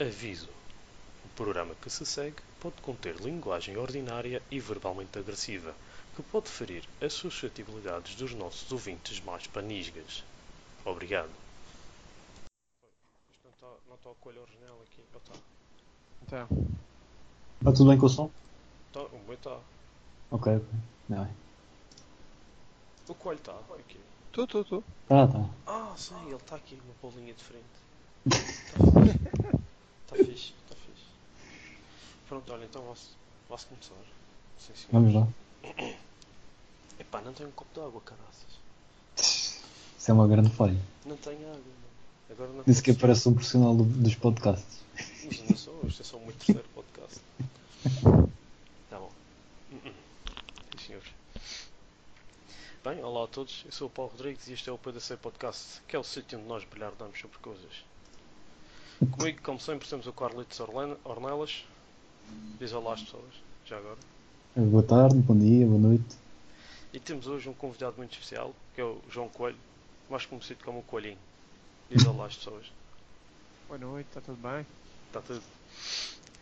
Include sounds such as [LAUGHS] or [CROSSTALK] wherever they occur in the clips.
Aviso: o programa que se segue pode conter linguagem ordinária e verbalmente agressiva, que pode ferir as suscetibilidades dos nossos ouvintes mais panisgas. Obrigado. Isto não está, está o coelho original aqui. Ou está? Então, Está tudo bem com o som? Está, o meu está. Ok, ok. Não é. O coelho está. Aqui. tu, tu, tu. Tá, tá. Ah, sim, ele está aqui, uma bolinha de frente. [LAUGHS] Está [LAUGHS] fixe. Está fixe. Pronto, olha, então posso, posso começar. Senhor. Vamos lá. [COUGHS] Epá, não tenho um copo de água, caraças. Isso é uma grande falha. Não tenho água, mano. Agora não Disse que consigo. parece um profissional do- dos podcasts. Mas não sou, isto é só o meu terceiro podcast. [LAUGHS] Tá bom. Sim, senhores. Bem, olá a todos, eu sou o Paulo Rodrigues e este é o PDC Podcast, que é o sítio onde nós brilhardamos sobre coisas. Comigo, como sempre, temos o Carlitos Ornelas. Diz olá às pessoas, já agora. Boa tarde, bom dia, boa noite. E temos hoje um convidado muito especial, que é o João Coelho, mais conhecido como o Coelhinho. Diz olá às pessoas. Boa noite, está tudo bem? Está tudo.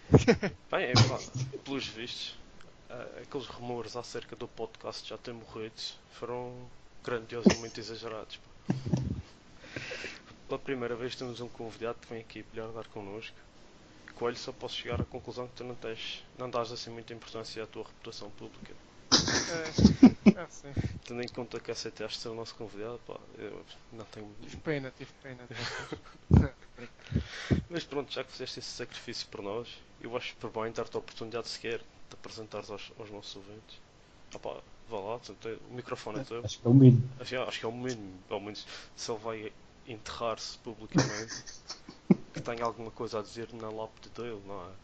[LAUGHS] Bem, é verdade. Pelos vistos, ah, aqueles rumores acerca do podcast já ter morrido foram grandiosamente exagerados. pá. Pela primeira vez temos um convidado que vem aqui bilhardar connosco. Coelho, só posso chegar à conclusão que tu não tens, não dás assim muita importância à tua reputação pública. É, é sim. Tendo em conta que aceitaste ser o nosso convidado, pá, eu não tenho. Tive pena, tive pena. [LAUGHS] Mas pronto, já que fizeste esse sacrifício por nós, eu acho por bem dar-te a oportunidade sequer de apresentares aos, aos nossos ouvintes. Ah pá, vá lá, o microfone é teu. Acho que é o mínimo. Acho, acho que é o mínimo, ao menos se ele vai enterrar-se publicamente, que tenha alguma coisa a dizer na lápide dele, não é?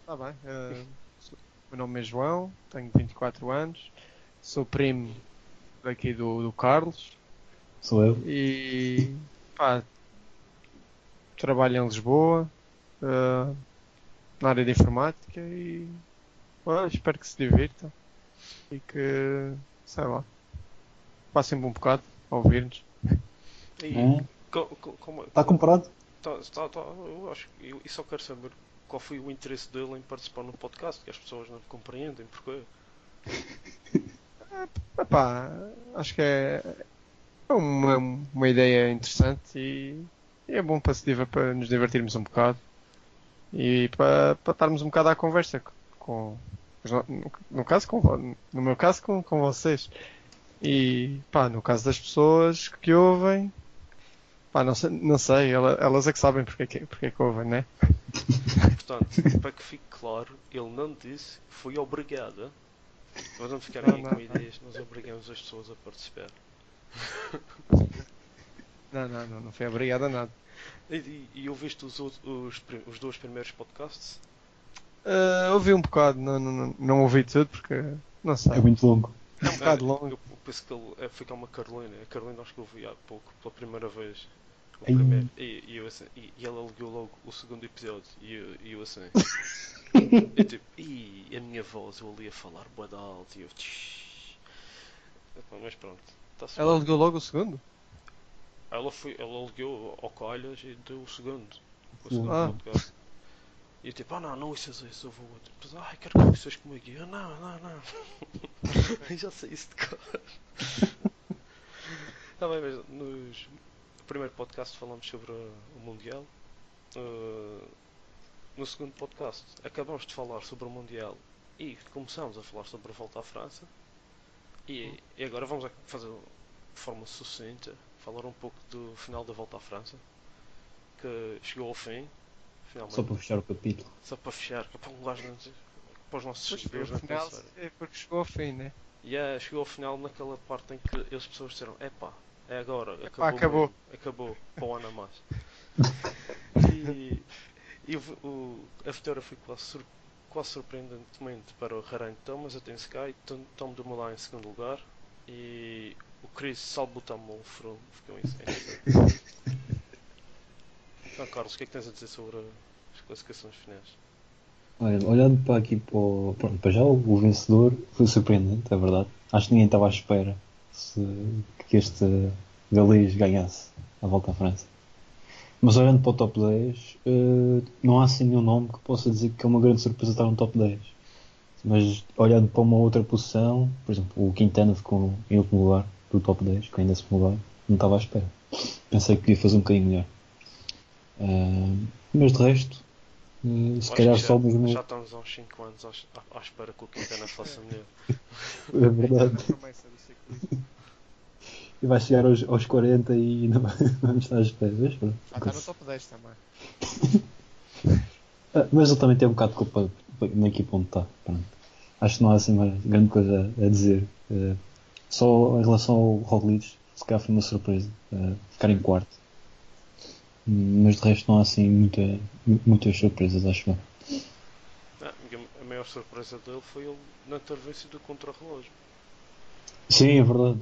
Está bem. eh, sou- meu nome é João, tenho 24 anos, sou primo daqui do, do Carlos Sou eu. e pá, trabalho em Lisboa eh, na área de informática e pá, espero que se divirtam e que, sei lá, passem um bom bocado ouvir-nos. E É? co- co- como Está comprado? Tá, tá, tá, eu acho que eu, e só quero saber qual foi o interesse dele em participar no podcast, que as pessoas não compreendem porquê. [LAUGHS] Epá, acho que é é uma, uma ideia interessante e é bom para, se diver- para nos divertirmos um bocado e para, para estarmos um bocado à conversa com, com- no, no caso com, no meu caso com, com vocês e pá, no caso das pessoas que ouvem pá, não sei, não sei ela- elas é que sabem porque, é que- porque é que ouvem, né? Portanto, [LAUGHS] para que fique claro, ele não disse que foi obrigado. Nós não ficarem aí Não, com não. ideias, nós obrigamos as pessoas a participar. Não, não, não, não foi obrigado a nada. E, e, e ouviste os, os, prim- os dois primeiros podcasts? Ah, ouvi um bocado, não, não, não, não ouvi tudo porque não sei. É muito longo. É um bocado longo. Eu, penso que ele é, foi como a Carolina. A Carolina acho que eu ouvi há pouco, pela primeira vez. O Ai. primeiro. E, e, eu assim, e, e ela alegou logo o segundo episódio. E eu, e eu assim. [LAUGHS] eu tipo, e a minha voz, eu ali a falar de alto. E eu. "Tsh". Mas pronto. Tá-se Ela bem. ligou logo o segundo? ela, foi, ela alegou ao Calhas e deu o segundo. O segundo Ah. E eu tipo, ah não, não ouças isso, eu vou outro. Depois, ai, quero que ouças comigo. E eu, não, não, não. [LAUGHS] Já sei isso de cor. [LAUGHS] Tá bem, mas nos, no primeiro podcast falamos sobre o Mundial. Uh, no segundo podcast acabamos de falar sobre o Mundial e começamos a falar sobre a volta à França. E, e agora vamos fazer de forma sucinta, falar um pouco do final da volta à França. Que chegou ao fim, finalmente. Só para fechar o capítulo. Só para fechar, é para um dizer- para os nossos seguidores no não final é porque chegou ao fim, né? E é, chegou ao final naquela parte em que as pessoas disseram: Epá, é agora, Epá, acabou. acabou." acabou, para o ano a mais. [LAUGHS] e e o, o- a vitória foi quase, sur- quase surpreendentemente para o Harang Thomas, até Sky, Tom, Tom Dumoulin em segundo lugar e o Chris Salbutamol ficou em, em terceiro. [LAUGHS] Então, Carlos, o que é que tens a dizer sobre as classificações finais? Olha, olhando para aqui para, o- para já o vencedor foi surpreendente, é verdade. Acho que ninguém estava à espera se- que este galês ganhasse a volta à França. Mas olhando para o top 10, eh, não há assim nenhum nome que possa dizer que é uma grande surpresa estar no top 10. Mas olhando para uma outra posição, por exemplo, o Quintana ficou em último lugar do top 10, que ainda é décimo lugar, não estava à espera. Pensei que podia fazer um bocadinho melhor. Mas de resto, eh, se calhar já, só mesmo. já estamos há uns 5 anos à, à- à espera que o Quintana faça melhor. É verdade. E vai chegar aos, aos 40 e não [LAUGHS] vamos estar à espera. Mas, pronto. Já está no top 10 também. [LAUGHS] Ah, mas ele também tem um bocado de culpa na equipa onde está. Pronto. Acho que não há assim mais grande coisa a dizer. Eh, só em relação ao Roglic, se calhar foi uma surpresa eh, ficar em quarto. Mas de resto não há assim muita, mu- muitas surpresas, acho eu. A- maior surpresa dele foi ele não ter vencido o contra-relógio. Sim, é verdade.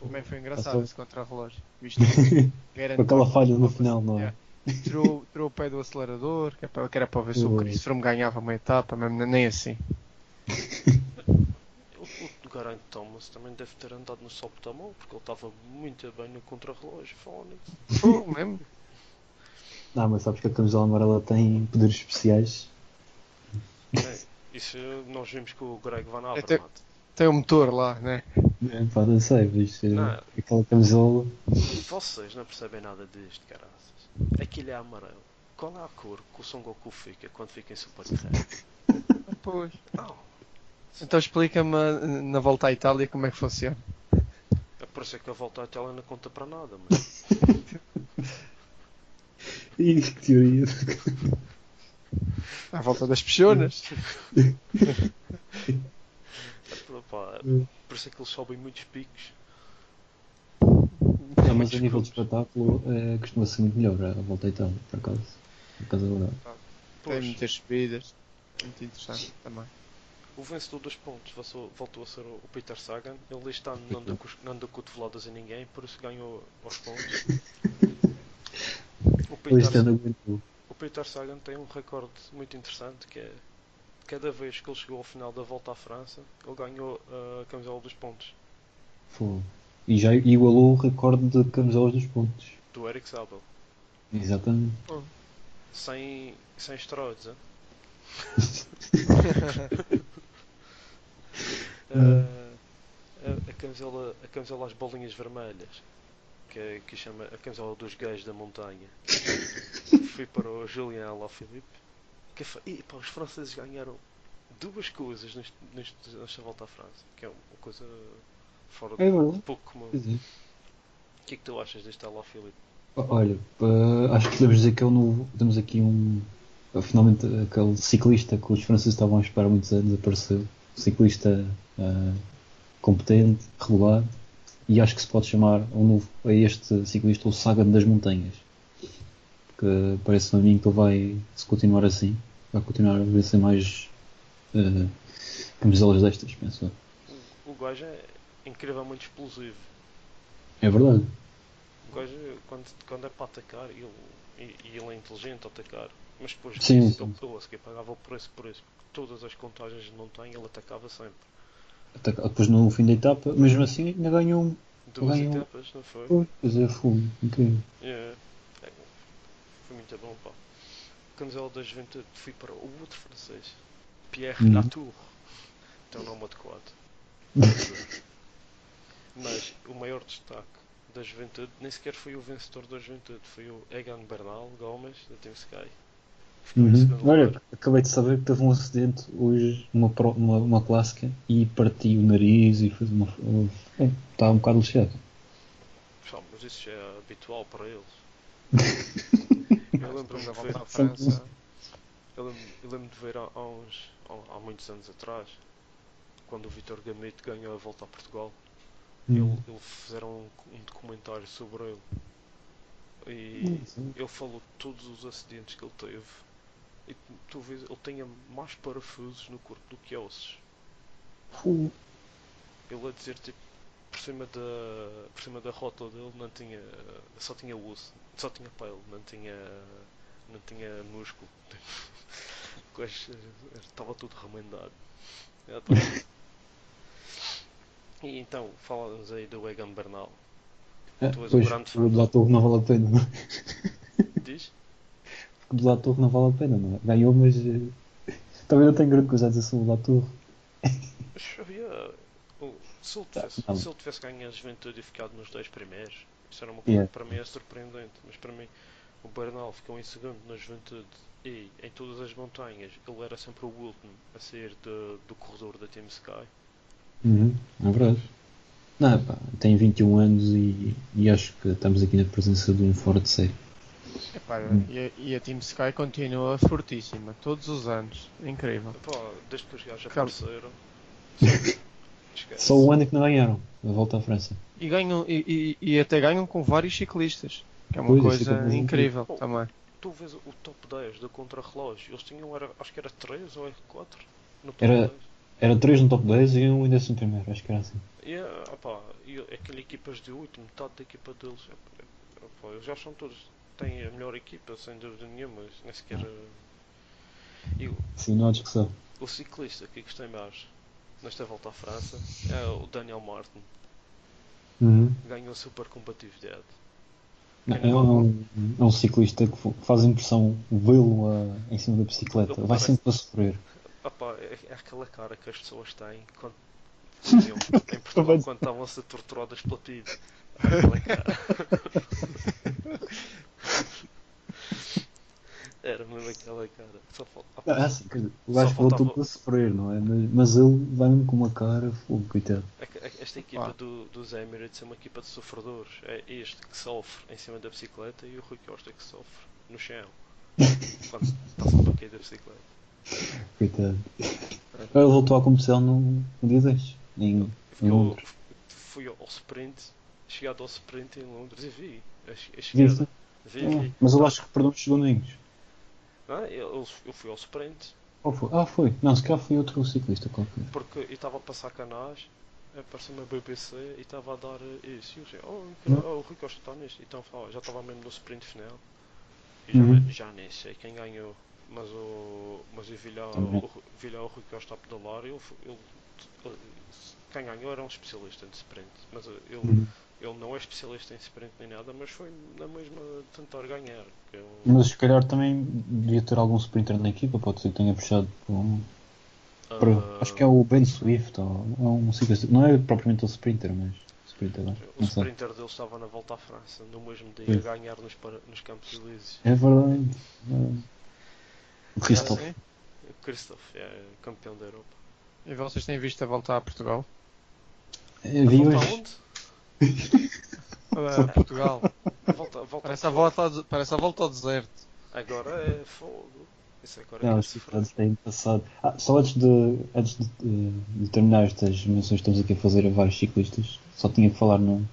Também foi engraçado Passou. esse contra-relógio. Visto [LAUGHS] Com aquela falha no final, não é? Yeah. Tirou, tirou o pé do acelerador, que, é para, que era para ver se o. Chris Froome ganhava uma etapa, mesmo nem assim. [LAUGHS] O, Geraint Thomas também deve ter andado no sol da mão, porque ele estava muito bem no contra-relógio, falando nisso. Pô, mesmo. Não, mas sabes que a camisola amarela tem poderes especiais. É, isso nós vimos com o Greg Van Até- Avermaet. Tem um motor lá, né? É, pá, não sei, mas eh, Não. aquela camisola. Vocês não percebem nada disto, caraças. Aquilo é amarelo. Qual é a cor que o Son Goku fica quando fica em Super Terra? [LAUGHS] Pois. Não. Então explica-me uh, na volta à Itália como é que funciona. É por isso é que a volta à Itália não conta para nada, [LAUGHS] mas Ih, que teoria. À volta das Peixonas. pá, por isso é que eles sobem muitos picos. Não, mas a nível de espetáculo eh, costuma ser muito melhor a volta Itália, por acaso. Por acaso é verdade. Tem muitas subidas. Muito interessante também. o vencedor dos pontos voltou, a ser o Peter Sagan. Ele este ano não cos- não deu cotoveladas a ninguém, por isso ganhou aos pontos. [LAUGHS] O Peter, o Peter Sagan tem um recorde muito interessante que é cada vez que ele chegou ao final da volta à França, ele ganhou a camisola dos pontos Fogo. E já igualou o recorde de camisolas dos pontos. do Eric Zabel. Exatamente. Sem, sem esteroides, hein? Ah, [LAUGHS] [LAUGHS] a, a camisola, a camisola às bolinhas vermelhas, que, é, que chama a camisola dos gays da montanha. [LAUGHS] Fui para o Julien Alaphilippe, que foi, e, pá, os franceses ganharam duas coisas neste, neste, nesta volta à França, que é uma coisa fora É de pouco comum. É. O que é que tu achas deste Alaphilippe? Olha, acho que podemos dizer que é o novo. Temos aqui um. eh, Finalmente aquele ciclista que os franceses estavam a esperar muitos anos apareceu. Ciclista eh, competente, regular. E acho que se pode chamar um novo, a este ciclista o Sagan das Montanhas. Porque parece-me a mim que ele vai, se continuar assim, vai continuar a vencer mais eh, camisolas destas, penso. O, o gajo é incrivelmente explosivo. É verdade. O gajo, quando, quando é para atacar, ele, e, ele é inteligente a atacar, mas depois Sim, disso, sim. ele, a seguir pagava o preço por isso, porque todas as contagens de montanha ele atacava sempre. Depois no fim da etapa, mesmo assim ainda ganhou. Duas Ganhou. etapas, não foi? Pois, Pois é, fogo, incrível. É, é, foi muito bom, pá. Camisola da Juventude, fui para o outro francês, Pierre Uhum. Latour. Tem um nome adequado. [LAUGHS] Mas o maior destaque da Juventude nem sequer foi o vencedor da Juventude, foi o Egan Bernal Gomes da Team Sky. Uhum. Olha, acabei de saber que teve um acidente hoje numa, pro- uma, uma clássica e partiu o nariz e fez uma. É, está um bocado lixado. Pessoal, mas isso é habitual para eles. [LAUGHS] Eu lembro-me de ver, volta à França. eu lembro, eu lembro de ver há, há uns, há, há muitos anos atrás, quando o Vitor Gamito ganhou a volta a Portugal, ele, ele fizeram um, um documentário sobre ele. E ele falou de todos os acidentes que ele teve. E vês, ele tinha mais parafusos no corpo do que ossos. Fogo. Ele a dizer tipo por cima da por cima da rótula dele não tinha só tinha osso, só tinha pele, não tinha não tinha músculo. [LAUGHS] Estava tudo remendado. Tá. E então, fala-nos aí do Egan Bernal. É, Tu és um pois, grande fã. não vale a pena. Diz? Do Latour não vale a pena, não é? Ganhou, mas eh, [LAUGHS] também não tenho grande coisa a dizer sobre o Latour. Mas, yeah, o- se, ele tivesse, Não. se ele tivesse ganho a juventude e ficado nos dois primeiros, isso era uma coisa Yeah. que para mim é surpreendente. Mas para mim, o Bernal ficou em segundo na juventude e em todas as montanhas ele era sempre o último a sair de- do corredor da Team Sky. Uhum, é verdade. Não, pá, tem 21 anos e, e acho que estamos aqui na presença de um fora de série. Epá, e, a, e a Team Sky continua fortíssima, todos os anos. Incrível. Pá, desde que os gajos apareceram. [LAUGHS] Só um ano que não ganharam a volta à França. E, ganham, e, e- e até ganham com vários ciclistas. Que é uma Pois, é coisa é incrível incrível. também. Tu vês o top 10 do contrarrelógio, eles tinham, era, acho que era 3 ou 4 no top Era- 10. Era 3 no top 10 e um em 11 primeiro, acho que era assim. E, opá, e aquele equipas de 8, metade da equipa deles, é- é- opá, eles já são todos, têm a melhor equipa, sem dúvida nenhuma, nem sequer. ah, E o, Sim, não há discussão. o ciclista que gostei mais nesta volta à França é o Daniel Martin, Uhum. ganhou a super competitividade. Não, é, um, é um ciclista que faz impressão vê-lo a- em cima da bicicleta. Vai parece- sempre a sofrer. Opá, é, é aquela cara que as pessoas têm quando [LAUGHS] em Portugal quando estavam a ser torturadas pela PID. Aquela [LAUGHS] cara. Era mesmo aquela cara. Só falta. Ah, assim, quer dizer, o Só gajo voltou faltava- a sofrer, não é? Mas, mas ele vai mesmo com uma cara, fogo, coitado. é é Esta equipa Ah. do, dos Emirates é uma equipa de sofredores. É este que sofre em cima da bicicleta e o Rui Costa que sofre no chão. [LAUGHS] Quando está sempre a cair da bicicleta. Coitado. Ele voltou à competição no, no dia 10, em, em Ficou, fui ao sprint, chegado ao sprint em Londres e vi a, a chegada. Vi, vi. Mas eu acho que perdeu uns segundinhos. Eu, eu fui ao sprint foi? Ah, foi. Não, se calhar foi outro ciclista qualquer. porque eu estava a passar canais, apareceu-me a BBC e estava a dar isso. E eu disse, oh, cara, oh, o Rui Costa está nisto. Então fala, já estava mesmo no sprint final. E já, Uhum. já nem sei quem ganhou. Mas, o, mas eu vi lá, o, vi lá o Rui Costa a pedalar e ele, ele, ele- quem ganhou era um especialista em sprint. Mas ele, Uhum. ele não é especialista em sprint nem nada, mas foi na mesma tentar ganhar. Que é Mas se calhar também devia ter algum sprinter na equipa, pode ser que tenha puxado por um. por- ah, acho que é o Ben Swift, ou é um ciclista. Não é propriamente o sprinter, mas. Sprinter, não, O não sei. sprinter dele estava na volta à França no mesmo dia Sim. a ganhar nos, para- nos Campos Elíseos. É verdade. é. O Christoph. Sim. O Christoph é campeão da Europa. E vocês têm visto a volta a Portugal? Eu vi volta hoje. Portugal. Volta, volta Parece a volta, ao, parece a volta ao deserto. Agora é fogo. Isso agora Não, é é ciclistas têm passado. Ah, só antes de, antes de, eh, de terminar estas menções que estamos aqui a fazer a vários ciclistas, só tinha que falar num,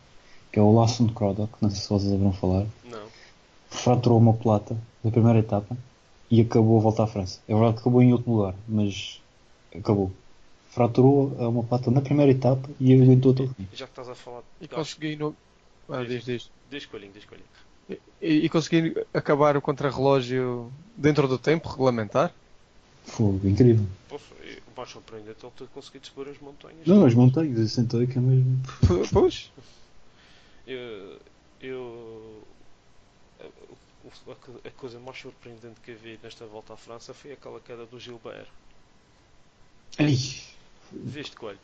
que é o Lawson Croddock, não sei se vocês haverão falar, Não. fraturou uma plata da primeira etapa e acabou a volta à França. É verdade que acabou em outro lugar, mas acabou. Fraturou uma plata na primeira etapa e aguentou todo. E já que estás a falar E consegui no... Ah, diz, diz. Diz coelhinho, diz coelhinho. E, e consegui acabar o contrarrelógio dentro do tempo regulamentar? Fogo, incrível. Poxa, o mais surpreendente é ele ter conseguido subir as montanhas. Não, as montanhas, eu sentei que é mesmo. Pois. [LAUGHS] Eu. eu a, a co- a coisa mais surpreendente que eu vi nesta volta à França foi aquela queda do Gilbert. Ai, Viste, coelho?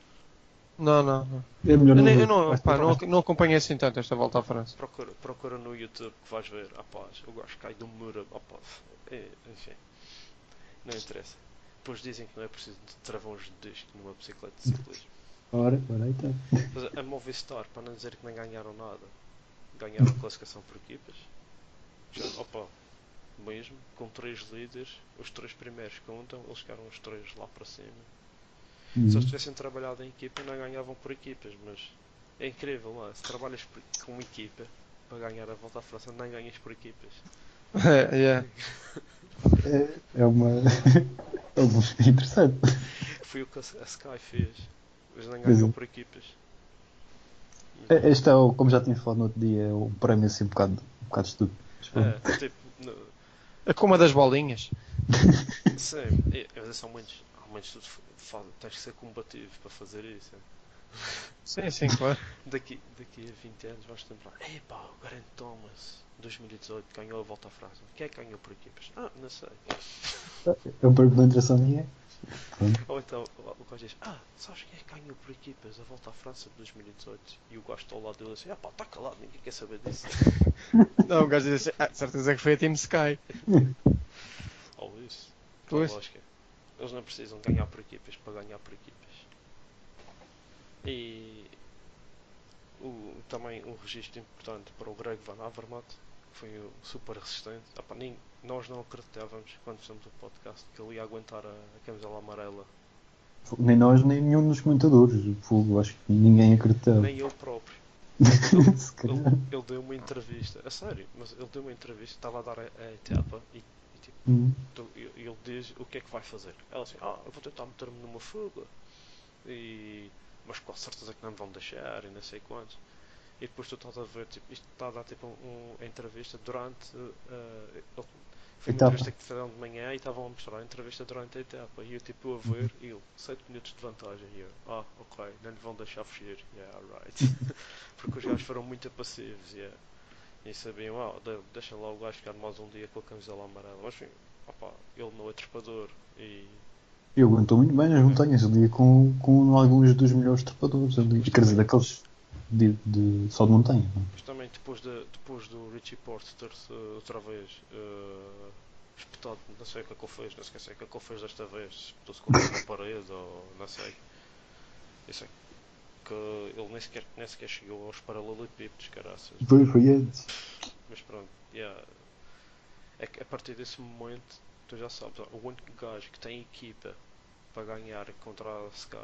Não, não, não. é melhor Eu, não. nem- ver. eu não, pá, não, não acompanhei assim tanto esta volta à França. Procura, procura no YouTube que vais ver. Rapaz, o gajo cai do muro. Rapaz, é, enfim. Não interessa. Depois dizem que não é preciso de travões de disco numa bicicleta de ciclismo. Ora, ora aí está. Mas a Movistar, para não dizer que não ganharam nada, ganharam a classificação por equipas. Já, opa, mesmo, com três líderes, os três primeiros contam, eles ficaram os três lá para cima. Se Uhum. eles tivessem trabalhado em equipa, não ganhavam por equipas, mas é incrível lá. Se trabalhas por- com uma equipa para ganhar a volta à França, não ganhas por equipas. [LAUGHS] É, [LAUGHS] yeah. [LAUGHS] É uma. é uma interessante. Foi o que a Sky fez. Eles não ganham é. por equipas. É, Este é, o, como já tinha falado no outro dia, é um prémio assim um bocado, um bocado estúpido. Mas. É, tipo, no- É como a das bolinhas. Sim, mas são muitos. Tu fa- tens que ser combativo para fazer isso. é. Sim, sim, claro. [LAUGHS] Daqui, daqui a 20 anos vamos lembrar. Epá, o Grant Thomas, 2018, ganhou a volta à França. Quem é que ganhou por equipas? Ah, não sei. É uma pergunta interessante minha. Ou então o gajo diz, ah, sabes quem é que ganhou por equipas a volta à França de 2018? E o gajo está ao lado dele assim, ah pá, está calado, ninguém quer saber disso. [LAUGHS] Não, o gajo diz assim, ah, certeza que foi a Team Sky. Ou isso. Pois. Pois. Lógica. Eles não precisam ganhar por equipas para ganhar por equipas. E o, também um registro importante para o Greg Van Avermaet, que foi o super resistente. Pá, nem, nós não acreditávamos quando fizemos o podcast que ele ia aguentar a, a camisola amarela. Nem nós, nem nenhum dos comentadores. Fogo, acho que ninguém acreditava. Nem eu próprio. [LAUGHS] Ele, ele deu uma entrevista, a sério, mas ele deu uma entrevista, estava a dar a, a etapa e tipo, Hum. tu- e- e ele diz o que é que vai fazer. Ela assim, ah, eu vou tentar meter-me numa fuga, e, mas com certeza que não me vão deixar e não sei quantos. E depois tu estás a ver, tipo, isto está a dar tipo um, uma entrevista durante. eh, ele- foi uma Etapa. entrevista que fizeram de manhã e estavam a mostrar a entrevista durante a etapa. E eu tipo a ver, e ele, 7 minutos de vantagem. E eu, ah, ok, não lhe vão deixar fugir. Yeah, right. [LAUGHS] Porque os gajos foram muito passivos. Yeah. E sabiam, ah, de- deixa lá o gajo ficar mais um dia com a camisola amarela. Mas enfim, opá, ele não é trepador. E E aguentou muito bem nas montanhas ali com, com alguns dos melhores trepadores ali. Quer dizer, daqueles de, de- só de montanha. não é? Mas também depois, de, depois do Richie Porte ter-se uh, outra vez uh, espetado, não sei o que é que ele fez, não sei o que é que ele fez desta vez, espetou-se contra uma parede ou não sei. Eu sei que ele nem sequer, nem sequer chegou aos paralelepípedos, caraças. Foi, foi antes. Mas pronto, yeah. é que a partir desse momento, tu já sabes, ó, o único gajo que tem equipa para ganhar contra a Sky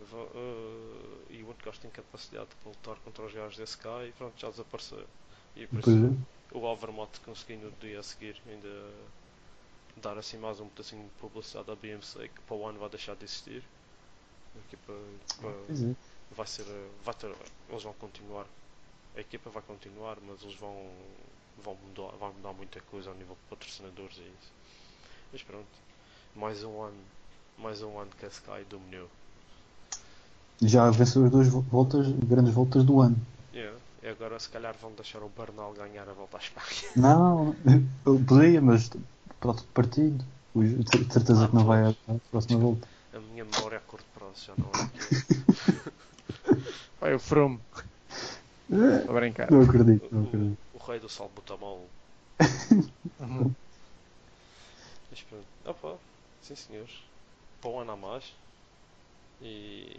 uh, e o único gajo que tem capacidade para lutar contra os gajos da Sky, pronto, já desapareceu. E por Pois isso é. o Alvermont conseguiu no dia a seguir ainda dar assim mais um pedacinho de publicidade à BMC que para o ano vai deixar de existir. A equipa vai, Pois é. Vai ser. Vai ter, eles vão continuar. A equipa vai continuar, mas eles vão, vão mudar, vai mudar muita coisa ao nível de patrocinadores e isso. Mas pronto. Mais um ano. Mais um ano que a Sky dominou. Já venceu as duas vo- voltas, grandes voltas do ano. Yeah. E agora se calhar vão deixar o Bernal ganhar a volta à Espanha. [LAUGHS] Não, eu poderia, mas para tudo partido. De certeza que não vai à à próxima volta. A minha memória a curto prazo já não é. [LAUGHS] Vai o Froome. Estou a brincar. Não acredito, O, não o, acredito. o rei do salbutamol. [LAUGHS] Uhum. Mas pronto. Opa, sim senhores. Para o ano a mais. E,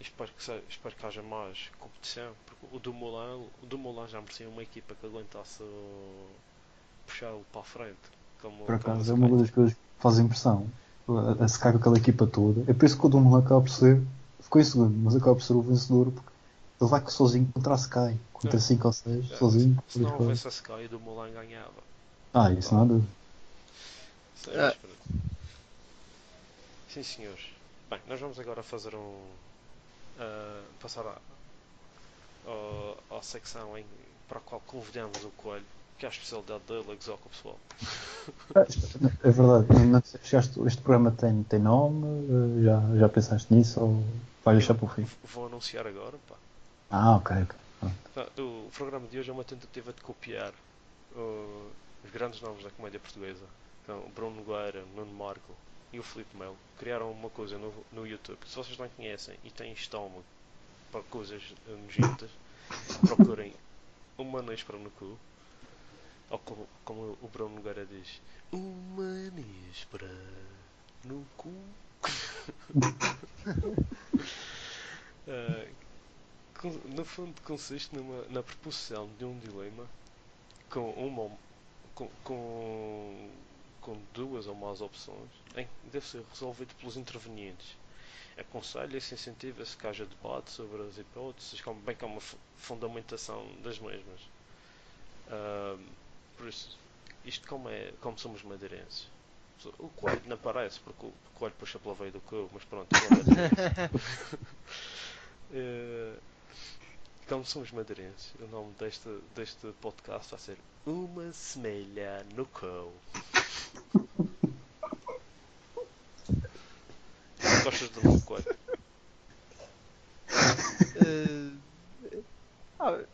espero, que se- espero que haja mais competição. Porque o Dumoulin, o Dumoulin já merecia uma equipa que aguentasse o- puxá-lo para a frente. Como, Por acaso é uma das coisas que faz impressão. A, a secar com aquela equipa toda. Eu penso que o Dumoulin acaba por ser. Ficou em segundo, mas acaba por ser o vencedor porque ele vai sozinho contra a Sky. Contra É. 5 ou 6, É, sozinho. Se não houvesse a Sky, o Dumoulin ganhava. Ah, isso não há dúvida. Sim, Ah. Sim, senhores. Bem, nós vamos agora fazer um. ah, passar à, à, à secção em, para a qual convidamos o Coelho, que é a especialidade dele, é o pessoal. É verdade. sei, chegaste- este programa tem, tem nome? Eh, Já, já pensaste nisso ou vais deixar para o fim? Vou anunciar agora, pá. Ah, ok. ok. Pronto. Tá, O programa de hoje é uma tentativa de copiar uh, os grandes nomes da comédia portuguesa. Então, o Bruno Nogueira, Nuno Marco e o Filipe Melo criaram uma coisa no, no YouTube. Se vocês não conhecem e têm estômago para coisas uh, nojentas, [LAUGHS] procurem uma néspera no cu. Ou como, como o Bruno Nogueira diz, uma néspera no cu. Uh, [LAUGHS] [LAUGHS] no fundo consiste numa, na proposição de um dilema com uma com, com, com duas ou mais opções em que deve ser resolvido pelos intervenientes. Aconselha-se e incentiva-se que haja debate sobre as hipóteses, como, bem como a fu- fundamentação das mesmas. Ahm, por isso, isto como, é, como somos madeirenses. O coelho não aparece porque o coelho puxa pela veia do cu, mas pronto. [LAUGHS] Eh, como são os madeirenses, o nome deste, deste podcast vai ser Uma Semelha no Cão. [LAUGHS] Gostas do nome, claro. uh, ah,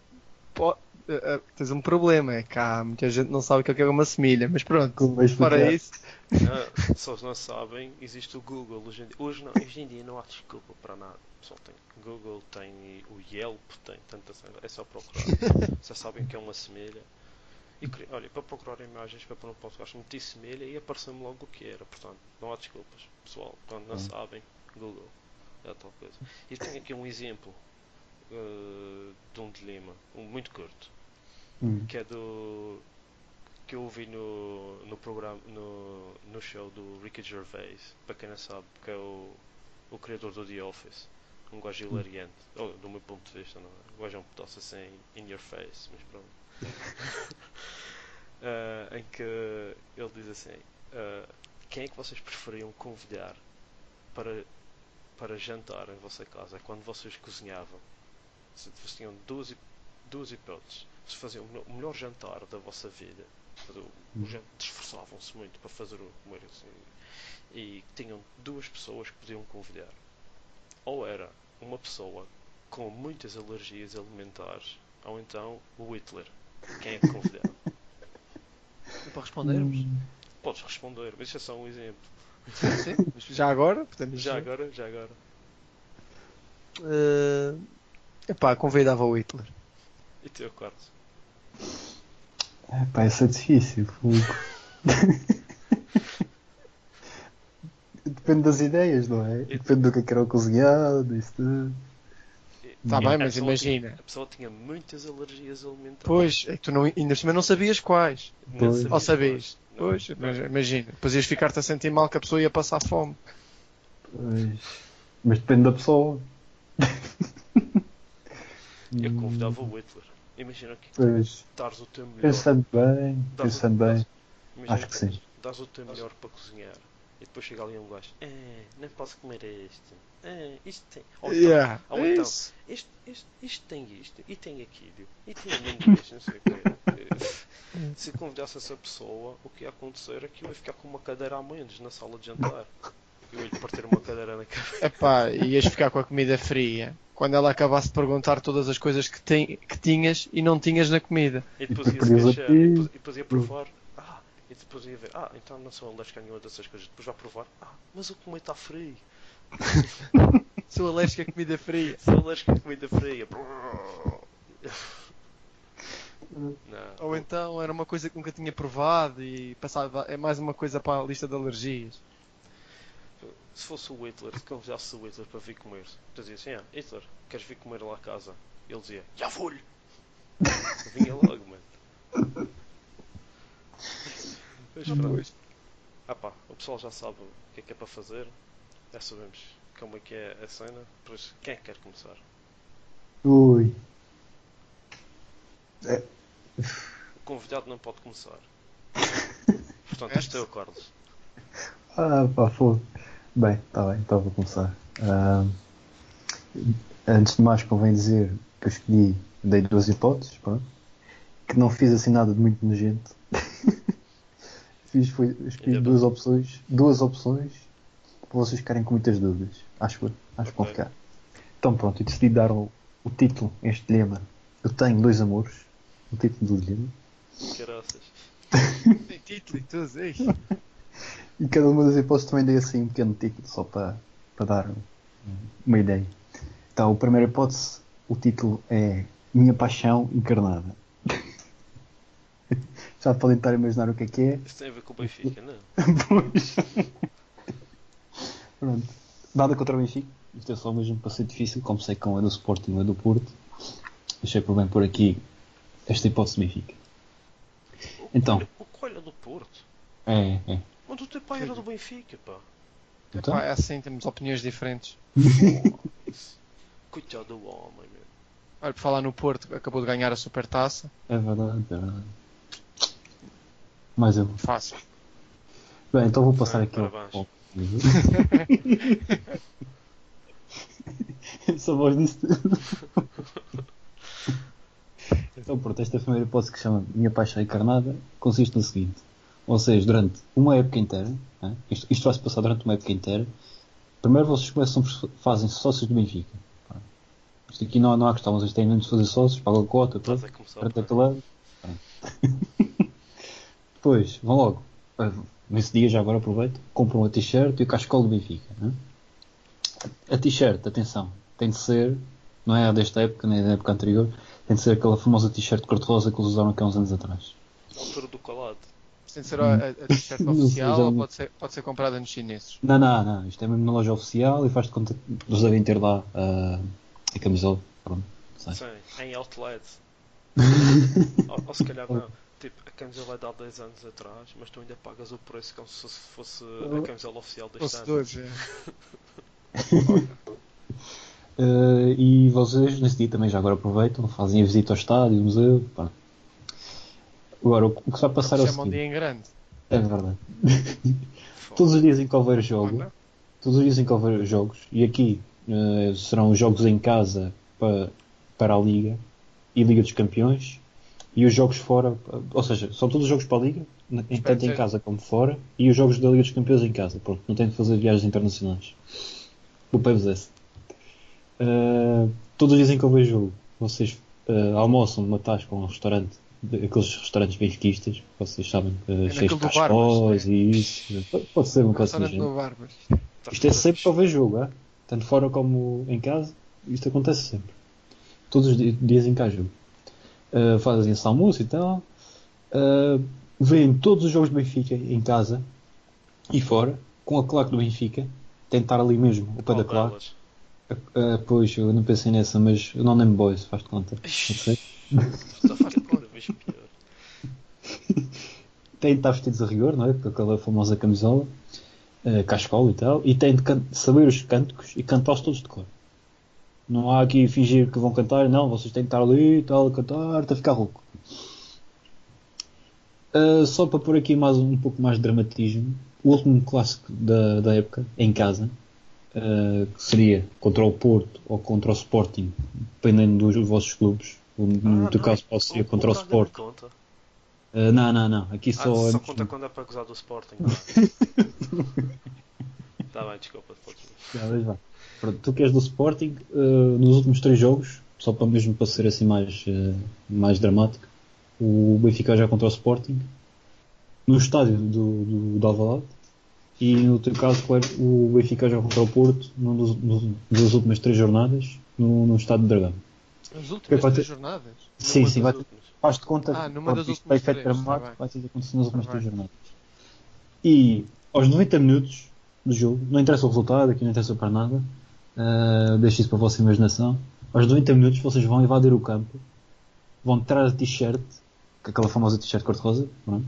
tens um problema, é que há muita gente não sabe o que é uma semilha, mas pronto, fora isso, Ah, se eles não sabem, existe o Google. Hoje em, dia, hoje, não, hoje em dia não há desculpa para nada. O pessoal tem Google, tem o Yelp, tem tanta. É só procurar. [LAUGHS] Já sabem que é uma semelha. E, olha, para procurar imagens para pôr no podcast, meti semelha e apareceu-me logo o que era. Portanto, não há desculpas. Pessoal, quando não Hum. sabem, Google. É tal coisa. E tenho aqui um exemplo eh, de um dilema, um muito curto Hum. que é do que eu ouvi no, no programa no, no show do Ricky Gervais, para quem não sabe, que é o, o criador do The Office, um gajo hilariante, oh, do meu ponto de vista, não é? Gajo é um pedaço assim in your face, mas pronto. Ah, [LAUGHS] em que ele diz assim, ah, quem é que vocês preferiam convidar para, para jantar em vossa casa quando vocês cozinhavam? Se vocês tinham duas, duas hipóteses se faziam o melhor- jantar da vossa vida. Esforçavam-se muito para fazer o comer assim. E tinham duas pessoas que podiam convidar. Ou era uma pessoa com muitas alergias alimentares, ou então o Hitler. Quem é que convidava? [LAUGHS] para respondermos. Hum. Podes responder, mas isso é só um exemplo. Sim, já agora, podemos Já dizer. agora, já agora. Eh, epá, convidava o Hitler. E teu quarto? É, pá, isso é difícil. Depende das ideias, não é? Depende do que é que era o cozinhado, disso tudo. Tá E bem, mas imagina. tinha- a pessoa tinha muitas alergias alimentares. Pois, é que tu não, ainda por não sabias quais. Não Pois. sabias Ou sabias? quais. Não. Pois, mas imagina. Depois ias ficar-te a sentir mal que a pessoa ia passar fome. Pois. Mas depende da pessoa. Eu convidava o Hitler. Imagina que Pois. dares o teu melhor. Pensando bem, Dás o- pensando bem. imagina acho que sim. Dás o teu melhor para cozinhar. E depois chega ali um gajo. É, não posso comer este. É, isto tem. Ou então, Yeah, ou é então, isto, isto, isto tem isto, e tem aquilo, e tem amendoins, não sei o quê. [LAUGHS] Se convidasse essa pessoa, o que ia acontecer é que eu ia ficar com uma cadeira a menos na sala de jantar. Eu ia lhe partir uma cadeira na cabeça. Epá, ias ficar com a comida fria. Quando ela acabasse de perguntar todas as coisas que, tem, que tinhas e não tinhas na comida. E depois ia se queixar, e depois, e depois ia provar. Ah, e depois ia ver. Ah, então não sou alérgico a nenhuma dessas coisas. Depois vai provar. Ah, mas o comer está frio. [LAUGHS] Sou alérgico a comida fria. Sou alérgico a comida fria. Não. Ou então era uma coisa que nunca tinha provado e passava, é mais uma coisa para a lista de alergias. Se fosse o Hitler, se convidasse o Hitler para vir comer, dizia assim: ah, Hitler, queres vir comer lá a casa? Ele dizia: Já vou-lhe! [LAUGHS] Vinha logo, mano. Mas pronto. Ah pá, o pessoal já sabe o que é que é para fazer. Já sabemos como é que é a cena. Por isso, quem é que quer começar? Ui. O convidado não pode começar. [LAUGHS] Portanto, isto é o Carlos. Ah, pá, fogo. Bem, está bem, então vou começar. Ah, antes de mais, convém dizer que eu escolhi, dei duas hipóteses, pronto, que não fiz assim nada de muito nojento. [LAUGHS] fiz, foi, escolhi Ainda duas opções, duas opções para vocês ficarem com muitas dúvidas. Acho, eu, acho que vão ficar. Então pronto, eu decidi dar o, o título a este dilema. Eu tenho dois amores. O título do dilema. Caraças. [LAUGHS] Tem título e tudo, ei. E cada uma das hipóteses também dei assim um pequeno título, só para, para dar um- uma ideia. Então, a primeira hipótese, o título é Minha Paixão Encarnada. [LAUGHS] Já podem estar a imaginar o que é que é. Isso tem a ver com o Benfica, não? [LAUGHS] Pois. Pronto. Nada contra o Benfica. Isto é só mesmo para ser difícil, como sei que um é do Sporting e é do Porto. Achei por bem por aqui esta hipótese do Benfica. O Então. Coelho- O Coelho é do Porto. É, é. Mas o teu pai era do Benfica, pá. Então, Epá, é assim, temos opiniões diferentes. [LAUGHS] Coitado do homem, meu. Olha, por falar no Porto, acabou de ganhar a Supertaça. é verdade, é verdade. Mais um. Fácil. Bem, então vou passar aqui parabéns. ao- Essa voz disse tudo. Então, pronto, esta primeira hipótese que chama Minha Paixão Encarnada consiste no seguinte: ou seja, durante uma época inteira, né, isto, isto vai se passar durante uma época inteira. Primeiro vocês começam, fazem sócios do Benfica. Pá. Isto aqui não, não há questão, vocês têm mesmo de fazer sócios, pagam a cota, pronto, a. Depois, [LAUGHS] vão logo. ah, Nesse dia, já agora aproveito, compram a t-shirt e o cascol do Benfica. né? A t-shirt, atenção, tem de ser, não é a desta época, nem da época anterior, tem de ser aquela famosa t-shirt cor-de-rosa que eles usaram aqui há uns anos atrás. Altura do colado. Tem de ser a, a, t-shirt [LAUGHS] oficial ou pode ser, pode ser comprada nos chineses? Não, não, não, isto é mesmo na loja oficial e faz de conta que eles devem ter lá ah, a camisola. Pronto, sei. Sim, em outlet. [LAUGHS] ou, ou se calhar não. Tipo, a camisola é de há 10 anos atrás, mas tu ainda pagas o preço como se fosse a camisola oficial deste ano. Concedores, é. Uh, [LAUGHS] e vocês, nesse dia também já agora aproveitam, fazem a visita ao estádio, ao museu. pá. Agora, o que se vai passar é o seguinte. dia em grande. É verdade. Todos os dias em que houver Ou jogo, todos os dias em que houver jogos, e aqui uh, serão jogos em casa para, para a Liga e Liga dos Campeões, e os jogos fora, uh, ou seja, são todos os jogos para a Liga, tanto em casa como fora, e os jogos da Liga dos Campeões em casa. Pronto, não tem de fazer viagens internacionais. O PEVS é esse. Uh, todos os dias em que houver jogo, vocês uh, almoçam numa tasca ou um restaurante, aqueles restaurantes benfiquistas, vocês sabem, uh, cheios de não é? e isso. Pode- ser um caso isto é sempre que houver jogo, é? tanto fora como em casa, isto acontece sempre. Todos os di- dias em casa jogo. Uh, fazem esse almoço e tal. Uh, veem todos os jogos do Benfica em casa e fora, com a claque do Benfica, tentar ali mesmo, o pé da claque. Uh, pois, eu não pensei nessa, mas o Non Name Boys, faz de conta. Não sei. Só faz cada vez pior. Tem de estar vestidos a rigor, não é? Com aquela famosa camisola, uh, cascola e tal, e tem de saber os cânticos e cantá-los todos de cor. Não há aqui fingir que vão cantar, não, vocês têm de estar ali e tal, a cantar, até ficar rouco. Uh, só para pôr aqui mais um pouco mais de dramatismo, o último clássico da, da época, em casa, uh, que seria contra o Porto ou contra o Sporting, dependendo dos vossos clubes. No Ah, teu não, caso pode ser contra o Braga Sport. não conta. Uh, não, não, não. Aqui Ah, só. só é- conta quando é para acusar do Sporting. [LAUGHS] Tá bem, desculpa. podes- Já. Pronto, tu que és do Sporting, uh, nos últimos três jogos, só para mesmo para ser assim mais, uh, mais dramático, o Benfica já contra o Sporting, no estádio do, do, do Alvalade, e no teu caso, Claire, o Benfica já contra o Porto, num dos, nos- nas últimas três jornadas, no, no estádio de Dragão. As últimas vai três ter- jornadas. Sim, sim, vai, últimas. Faz de conta Ah, numa das isto três, tá dramático, bem. vai ter acontecido nas últimas três jornadas. E aos 90 minutos do jogo, não interessa o resultado, aqui não interessa para nada, uh, deixo isso para a vossa imaginação. Aos 90 minutos vocês vão invadir o campo, vão tirar a t-shirt, que é aquela famosa t-shirt cor-de-rosa, pronto,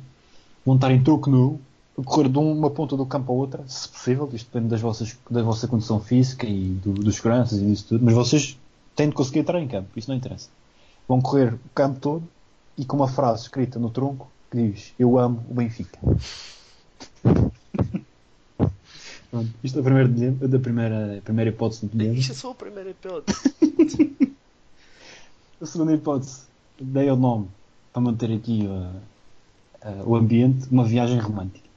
vão estar em troco nu, a correr de uma ponta do campo à outra, se possível, isto depende das vossas, da vossa condição física e do, dos seguranças e disso tudo, mas vocês têm de conseguir entrar em campo, isso não interessa. Vão correr o campo todo e com uma frase escrita no tronco que diz Eu amo o Benfica. [LAUGHS] Isto é a primeira, da primeira, primeira hipótese de Isto é só o primeiro episódio. A segunda hipótese, dei o nome para manter aqui uh, uh, o ambiente, uma viagem romântica.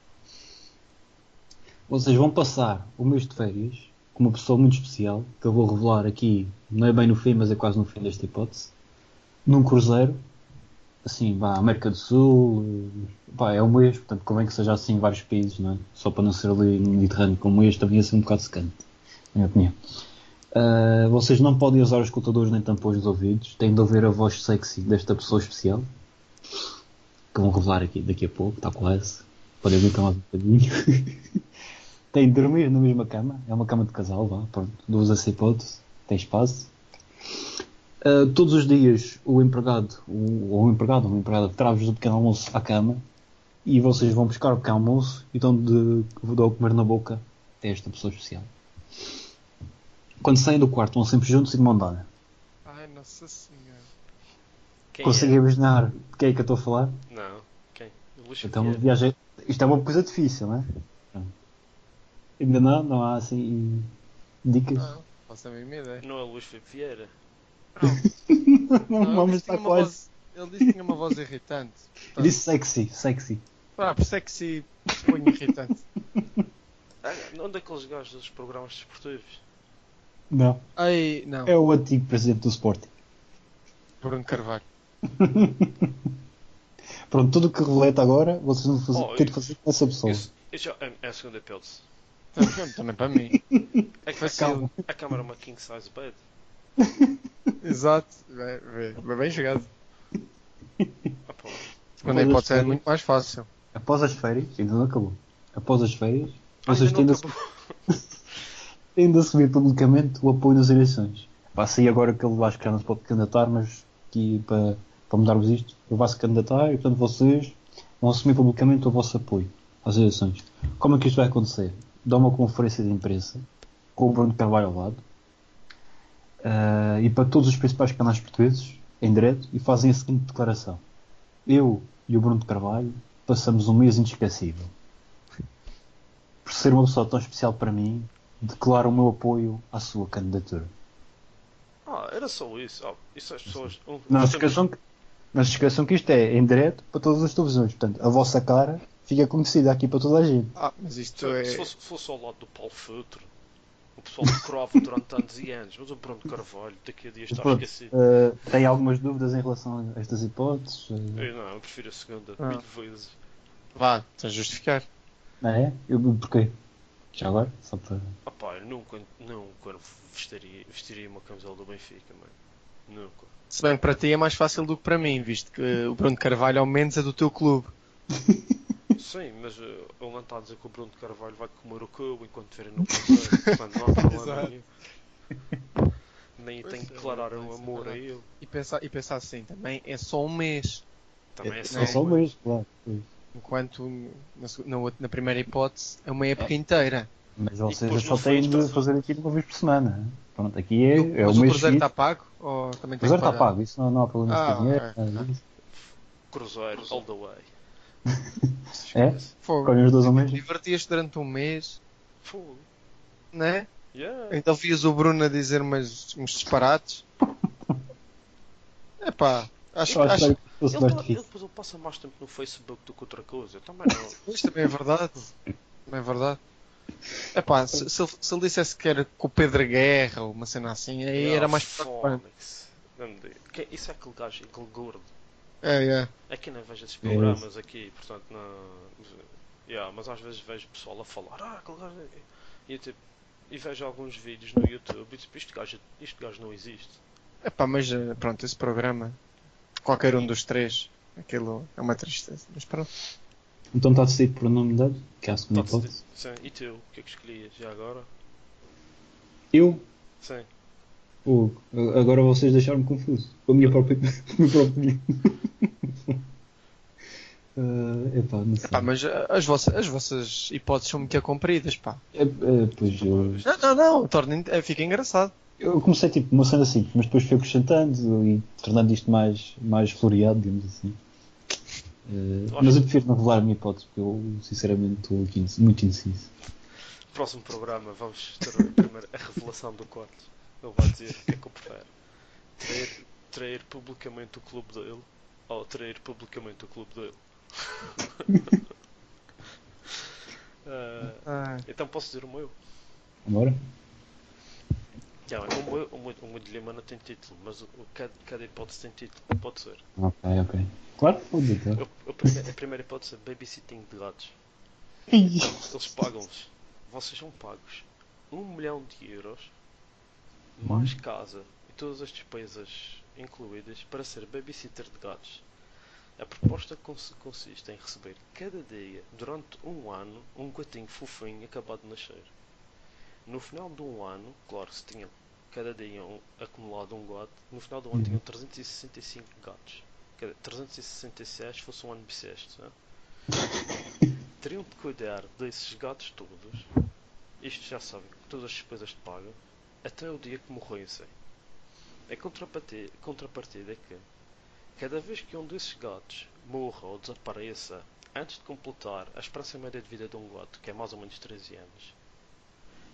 Vocês vão passar o mês de férias com uma pessoa muito especial, que eu vou revelar aqui, não é bem no fim, mas é quase no fim desta hipótese, num cruzeiro, assim, vá, América do Sul, pá, é um mês, portanto convém que seja assim em vários países, não é? Só para não ser ali no Mediterrâneo como este, também ia ser um bocado secante, na minha opinião. Uh, vocês não podem usar os escutadores nem tampões dos ouvidos, têm de ouvir a voz sexy desta pessoa especial, que vão revelar aqui daqui a pouco, está quase, podem ouvir mais um bocadinho. [LAUGHS] têm de dormir na mesma cama, é uma cama de casal, vá, pronto, duas essa hipótese, tem espaço. Uh, todos os dias o empregado, o, ou o empregado, ou uma empregada, traz-vos o pequeno almoço à cama e vocês vão buscar o pequeno almoço e dão de, dão a comer na boca a esta pessoa especial. Quando saem do quarto vão sempre juntos e de mão dada. Ai, nossa senhora. Quem Conseguem é? imaginar de quem é que eu estou a falar? Não. Quem? Luís Então, Vieira. viagem. Isto é uma coisa difícil, não é? Pronto. Ainda não? Não há assim dicas? Não, faço a mesma ideia. Não é Luís Filipe Vieira. [LAUGHS] Não, Não, vamos ele estar tinha uma quase. voz- Ele disse que tinha uma voz irritante. Portanto, Disse sexy, sexy. Ah, por isso [LAUGHS] é que se põe irritante. Ah, onde é aqueles gajos dos programas desportivos? Não. Ai, não. É o antigo presidente do Sporting. Bruno Carvalho. [LAUGHS] Pronto, tudo o que releta agora, vocês vão fazer, Oh, ter de fazer com essa pessoa. Isso, isso é, é a segunda hipótese. Também, para mim. É que Fácil. a câmara é uma king size bed. [LAUGHS] Exato. Bem, bem, chegado. [LAUGHS] Quando a Mas hipótese é espera. muito mais fácil. Após as férias, ainda não acabou. Após as férias, vocês têm de, assumir publicamente o apoio nas eleições. Vai sair agora que ele acho que já não se pode candidatar, mas aqui para, para mudarmos isto, ele vai se candidatar e portanto vocês vão assumir publicamente o vosso apoio às eleições. Como é que isto vai acontecer? Dá uma conferência de imprensa com o Bruno Carvalho ao lado ah, e para todos os principais canais portugueses em direto e fazem a seguinte declaração. Eu e o Bruno de Carvalho passamos um mês inesquecível. Por ser uma pessoa tão especial para mim, declaro o meu apoio à sua candidatura. Ah, era só isso. Ah, isso as pessoas. Não nós se esqueçam que, não se esqueçam que isto é em direto para todas as televisões. Portanto, a vossa cara fica conhecida aqui para toda a gente. Ah, mas isto Se, é. se fosse, fosse ao lado do Paulo O pessoal decorava durante anos e anos, mas o Bruno Carvalho daqui a dias está Pronto, esquecido. eh, tem algumas dúvidas em relação a estas hipóteses? Eh, Eu não, eu prefiro a segunda, Ah. mil vezes. Vá, tens de justificar. não é? Eu, porquê? Já agora? Só para. Ah pá, eu nunca, nunca vestiria, vestiria uma camisola do Benfica, mano. Nunca. Se bem que para ti é mais fácil do que para mim, visto que o Bruno Carvalho ao menos é do teu clube. [LAUGHS] Sim, mas uh, ele não está a dizer que o Bruno de Carvalho vai comer o cubo enquanto estiverem no [LAUGHS] Cruzeiro. Portanto, não há problema nenhum. Nem Pois tem que é, declarar pois um é, amor a ele. E pensar, e pensar assim, também é só um mês. Também é É, só, É só um mês, claro. Enquanto na, na, na primeira hipótese é uma época inteira. Mas vocês depois só foi de expresso. fazer aquilo uma vez por semana. Pronto, aqui é, é Mas o o mês Cruzeiro seguinte. está pago? Ou também O Cruzeiro que está pago, isso não, não há problema Ah, de dinheiro. ok. nada disso. Cruzeiro, all the way. É? Fogo. Escolhem os dois ao mesmo. Divertias durante um mês, Fogo. né? Yeah. Então vias o Bruno a dizer umas, uns disparates. [LAUGHS] Acho, Só acho que fosse Ele, tá- ele ele passa mais tempo no Facebook do que outra coisa. Eu também não. [LAUGHS] isto também é verdade. Também é verdade. Epá, se, se, ele, se ele dissesse que era com o Pedro Guerra ou uma cena assim, aí era mais. Fónix. Não me diga. Que- Isso é aquele gajo, aquele gordo. É, é. Aqui não vejo esses É programas aqui, portanto não. Yeah, mas às vezes vejo pessoal a falar, ah, aquele gajo. é-" E, eu, tipo, e vejo alguns vídeos no YouTube e tipo, isto gajo, isto gajo não existe. Epá, mas eh, pronto, esse programa, qualquer um dos três, aquilo é uma tristeza. Mas pronto. Então está decidido por unanimidade, que é a segunda Tá-se hipótese. Sim, e tu, o que é que escolhias já agora? Eu? Sim. Pô, agora vocês deixaram-me confuso. Com a minha própria. meu próprio. uh, epá, não sei. Epá, mas as vossas, as vossas hipóteses são muito compridas, pá. É, é, pois eu, Não, não, não, torna, eh, fica engraçado. eu comecei tipo uma cena simples, mas depois fui acrescentando e tornando isto mais, mais floreado, digamos assim. Uh, mas eu prefiro não revelar a minha hipótese, porque eu sinceramente estou muito indeciso. Próximo programa vamos ter a, primeira, a revelação do Cortes. Ele vai dizer o que é que eu prefiro. Trair, trair publicamente o clube dele ou trair publicamente o clube dele. [LAUGHS] Ah, então posso dizer o meu? Agora? Já, o, meu, o, meu, o meu dilema não tem título, mas o, o- cada, cada hipótese tem título. Pode ser. Ok, ok. Claro, pode dizer. A, primeira, a primeira hipótese é babysitting de gatos. Eles pagam-vos. Vocês são pagos 1 milhão de euros, mais casa e todas as despesas incluídas para ser babysitter de gatos. A proposta cons- consiste em receber cada dia, durante um ano, um gatinho fofinho acabado de nascer. No final de um ano, claro, se tinham cada dia um- acumulado um gato, no final do ano Uhum. tinham 365 gatos. Quer dizer, 366 se fosse um ano bissexto. né? [LAUGHS] teriam de cuidar desses gatos todos, isto já sabem, todas as despesas de paga, até o dia que morressem. A contrapartida, é que, cada vez que um desses gatos morra ou desapareça, antes de completar a esperança média de vida de um gato, que é mais ou menos 13 anos,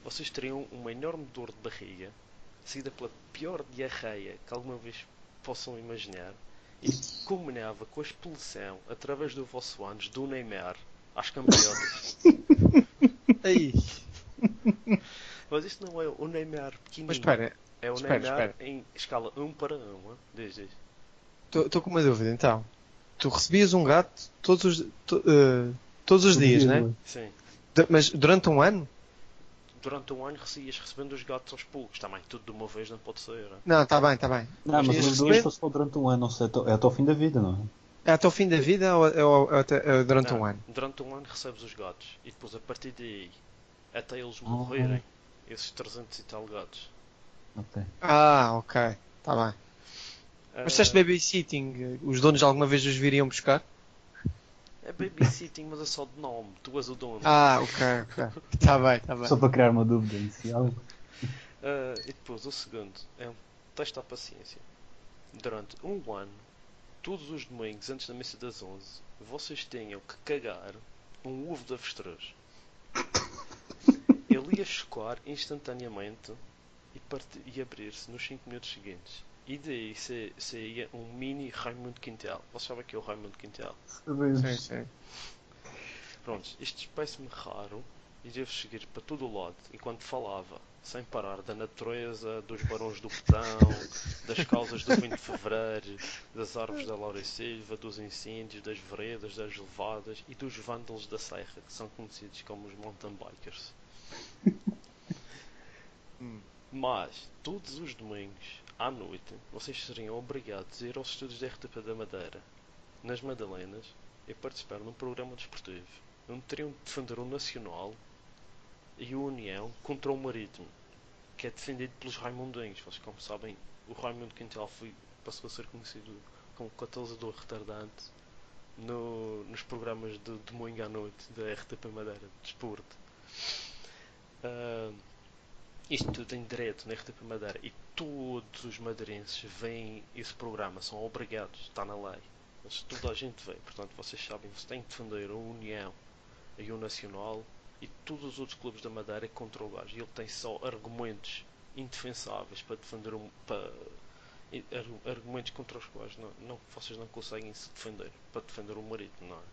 vocês teriam uma enorme dor de barriga, seguida pela pior diarreia que alguma vez possam imaginar, e combinava com a expulsão, através do vosso ânus, do Neymar às campeonas. aí. [LAUGHS] [LAUGHS] Mas isto não é o Neymar pequenininho. Mas espera, é o espera, Neymar espera. em escala 1 para 1. hein? Diz, diz. estou com uma dúvida então. tu recebias um gato todos os, to- eh, todos os dias, né? Sim. De- Mas durante um ano? Durante um ano recebias recebendo os gatos aos poucos. Também tudo de uma vez não pode ser. Não, tá bem, tá bem. Não, mas Mas os ias dois só durante um ano, não sei, é até- é até ao fim da vida, não é? É até o fim da vida ou, é- ou- ou até- é durante Não, um ano? Durante um ano recebes os gatos. E depois a partir daí, até eles Ah. morrerem, esses 300 e tal gatos. Ok. Ah, ok. Tá bem. Mas Ah, disseste babysitting, os donos alguma vez os viriam buscar? É babysitting, mas é só de nome. Tu és o dono. Ah, ok, ok. Tá bem, tá bem. Só para criar uma dúvida inicial. Ah, e depois o segundo é um teste à paciência. Durante um ano, todos os domingos antes da missa das 11, vocês tinham que cagar um ovo de avestruz. Ele ia chocar instantaneamente e, e abrir-se nos 5 minutos seguintes. E daí sa- saía um mini Raimundo Quintel. Vocês sabem que é o Raimundo Quintel? Sim, sim. Pronto, isto parece-me raro e devo seguir para todo o lado enquanto falava, sem parar, da natureza, dos barões do Petão, das causas do 20 de Fevereiro, das árvores da Laura e Silva, dos incêndios, das veredas, das levadas e dos vândalos da Serra, que são conhecidos como os mountain bikers. [LAUGHS] Mas, todos os domingos, à noite, vocês seriam obrigados a ir aos estúdios da RTP da Madeira, nas Madalenas, e participar num programa desportivo, onde teriam de defender o Nacional e o União contra o Marítimo, que é defendido pelos Raimundinhos. Vocês, como sabem, o Raimundo Quintal foi, passou a ser conhecido como catalisador retardante no- nos programas de domingo à noite da RTP Madeira, de desporto. Ah, isto tudo em direto na RTP Madeira e todos os madeirenses veem esse programa, são obrigados, está na lei. Mas toda a gente vê, portanto vocês sabem, você tem que defender a União e o Nacional e todos os outros clubes da Madeira o gajo. E ele tem só argumentos indefensáveis para defender um, para, ar- argumentos contra os quais não, não- vocês não conseguem se defender para defender o marítimo, não é?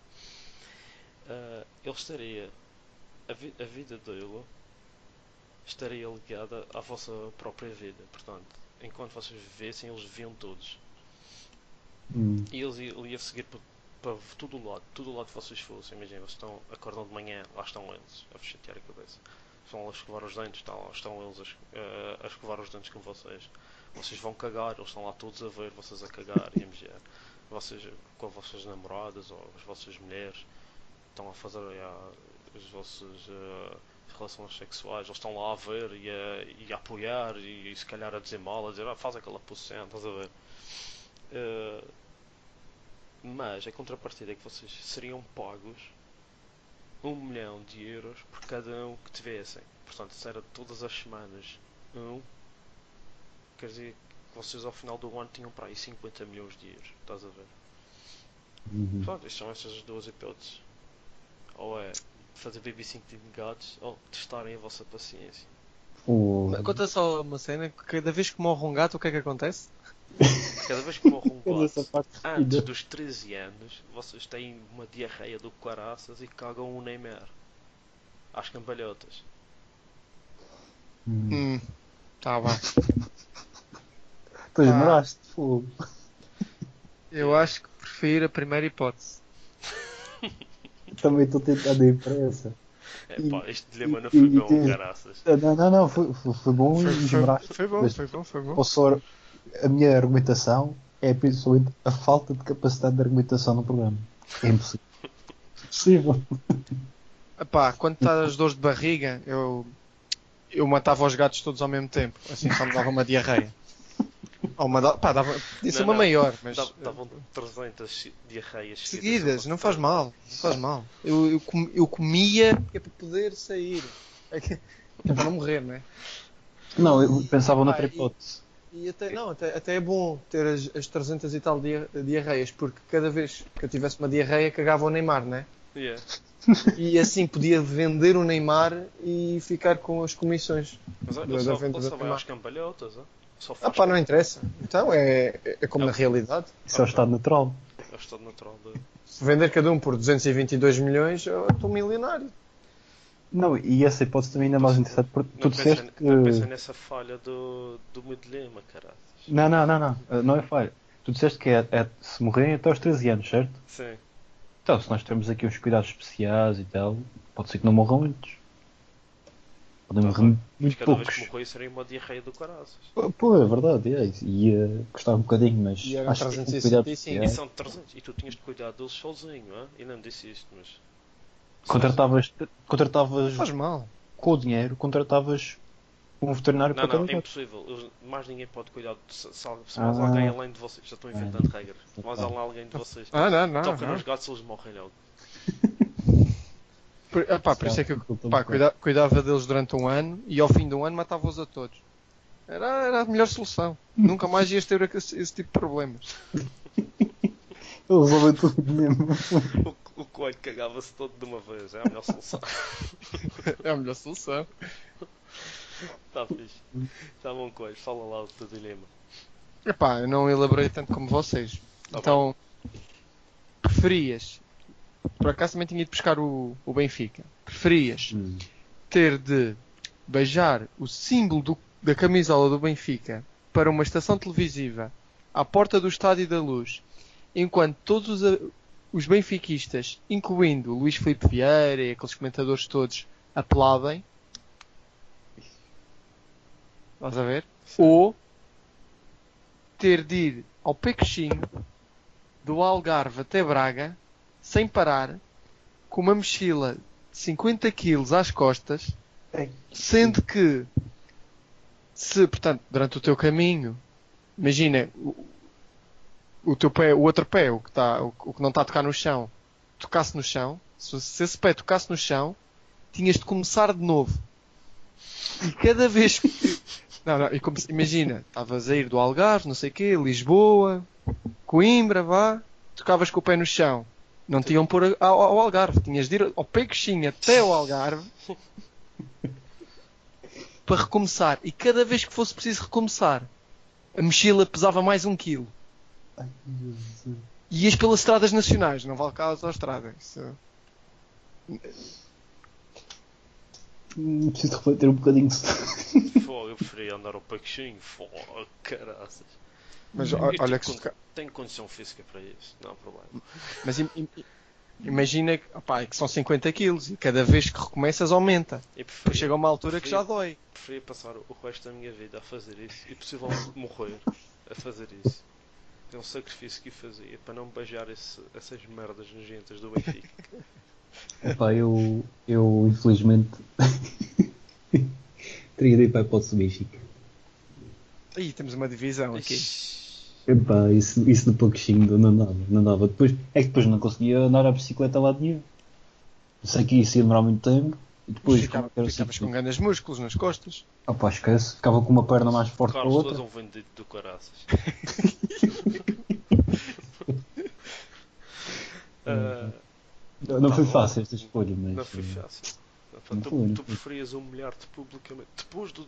Ah, ele estaria a, vi- a vida dele estaria ligada à vossa própria vida. Portanto, enquanto vocês vivessem, eles viviam todos. Hum. E eles iam, ia seguir para, para todo o lado, todo o lado que vocês fossem. Imaginem, vocês estão, acordam de manhã, lá estão eles, a vos chatear a cabeça. Estão a escovar os dentes, estão, estão eles a, eh, a escovar os dentes com vocês. Vocês vão cagar, eles estão lá todos a ver, vocês a cagar [LAUGHS] e a. Vocês com as vossas namoradas ou as vossas mulheres estão a fazer eh, as vossas relações sexuais, eles estão lá a ver e a, e a apoiar e, se calhar a dizer mal, a dizer ah, faz aquela posição, estás a ver? Eh, mas a contrapartida é que vocês seriam pagos um milhão de euros por cada um que tivessem. Portanto, se era todas as semanas um, quer dizer que vocês ao final do ano tinham para aí 50 milhões de euros. Estás a ver? Uhum. Pronto, isto são essas duas hipóteses. Ou é fazer babysitting de gatos ou testarem a vossa paciência. O... Conta só uma cena, que cada vez que morre um gato, o que é que acontece? [LAUGHS] Cada vez que morre um gato antes dos 13 anos, vocês têm uma diarreia do caraças e cagam o Neymar. Às cambalhotas. Hum. Hum, tá bem. [LAUGHS] Tu esmeraste, fogo. Eu acho que prefiro a primeira hipótese. [LAUGHS] Também estou tentando ir para essa. É pá, este dilema não foi e bom, caraças. Ah, Não, não, não, foi, foi, foi bom Foi, e foi, esmeraste. foi bom, foi bom, foi bom. posso- a minha argumentação é principalmente a falta de capacidade de argumentação no programa. É impossível. Impossível. [LAUGHS] Epá, quando está as dores de barriga, eu, eu matava os gatos todos ao mesmo tempo. Assim só me dava uma diarreia. Ou uma, pá, dava, podia ser Não, uma não. maior, mas Davam- Davam 300 diarreias seguidas, não faz mal. não faz mal. Eu, eu, com- eu comia é para poder sair. É que- é para não morrer, não é? Não, eu pensava noutra Ah, e- hipótese. E até, não, até, até é bom ter as, as 300 e tal dia- diarreias, porque cada vez que eu tivesse uma diarreia cagava o Neymar, né? Yeah. E assim podia vender o Neymar e ficar com as comissões. Mas olha, da só, só vai cambalhotas, ó. Só Ah pá, não interessa. Então é, é como na realidade. Isso é o estado natural. é o estado natural de... Se vender cada um por 222 milhões, eu estou milionário. Não, e essa hipótese também ainda é mais interessante porque tu Não disseste não que. nessa falha do, do meu dilema, caralho. Não, não, não, não. Uh, Não é falha. Tu disseste que é, é- se morrerem até aos 13 anos, certo? Sim. Então, se nós temos aqui uns cuidados especiais e tal, pode ser que não morram antes. Podem morrer bem. muito Cada vez poucos. que morrer seria uma diarreia do caraças. Pô, é verdade, é. isso. Ia custar um bocadinho, mas E eram que com 365. cuidados E são 300. E tu tinhas de cuidar deles sozinho, hã? E não disse isto, mas. Contratavas, contratavas Faz mal. com o dinheiro, contratavas um veterinário Não, para não, cada é gato. impossível. Eles- mais ninguém pode cuidar de se, se, se mais Ah. alguém além de vocês. Já estou inventando regras. Mais Tá. alguém de vocês. Ah, não, não. Toca não. nos gatos, eles morrem logo. [LAUGHS] Por, ah, por isso é que eu pá, cuida- cuidava deles durante um ano e ao fim de um ano matava-os a todos. Era, era a melhor solução. [LAUGHS] Nunca mais ias ter esse, esse tipo de problemas. Eu resolvi tudo mesmo. O, o coelho cagava-se todo de uma vez. É a melhor solução. [LAUGHS] É a melhor solução. Está fixe. Está bom, coelho. Fala lá o teu dilema. Epá, eu não elaborei tanto como vocês. Tá então, preferias. Por acaso também tinha ido buscar o, o Benfica. Preferias Hum. ter de beijar o símbolo do- da camisola do Benfica para uma estação televisiva à porta do Estádio da Luz, enquanto todos os, a- os benfiquistas, incluindo o Luís Filipe Vieira e aqueles comentadores todos, aplaudem. Estás a ver? Ou ter de ir ao Pecoxinho do Algarve até Braga sem parar com uma mochila de 50 kg às costas Sendo que, se, portanto, durante o teu caminho, imagina, o, o teu pé, o outro pé, o que, tá, o, o que não está a tocar no chão, tocasse no chão, se, se esse pé tocasse no chão, tinhas de começar de novo. E cada vez que. [LAUGHS] Não, não, imagina, estavas a ir do Algarve, não sei o quê, Lisboa, Coimbra, vá, tocavas com o pé no chão. Não pôr a- ao, ao Algarve, tinhas de ir ao Pecoxinho até ao Algarve [LAUGHS] para recomeçar. E cada vez que fosse preciso recomeçar, a mochila pesava mais um quilo. E ias pelas estradas nacionais, não vale cá as autostradas. Isso- Hum, Preciso refletir um bocadinho. Fogo, eu preferia andar ao Paquinho. Fogo, caraças. Mas Eu o- tenho olha que con- Tenho condição física para isso, não há problema. [LAUGHS] mas im- im- imagina que, opá, é que são 50 quilos e cada vez que recomeças aumenta. E Depois preferia, chega uma altura que já dói. preferia passar o resto da minha vida a fazer isso e possivelmente morrer a fazer isso. É um sacrifício que eu fazia para não beijar esse- essas merdas nojentas do Benfica. [LAUGHS] Epá, eu, eu infelizmente [LAUGHS] teria de ir para a hipótese do Benfica. Aí temos uma divisão aqui. Epá, isso, isso do pouquinho não dava, não dava. Depois, é que depois não conseguia andar a bicicleta lá de nenhum. Sei que isso ia demorar muito tempo. E depois, Ficava- como era o ficavas sítio- com grandes músculos nas costas. Opá, esquece. Ficava com uma perna mais forte que a Carlos, tu és outra. um vendido do caraças. [LAUGHS] [LAUGHS] Ah, Não, não Tá foi bom. fácil esta escolha, mas. não foi fácil. Não tu, não tu foi. preferias humilhar-te publicamente depois do.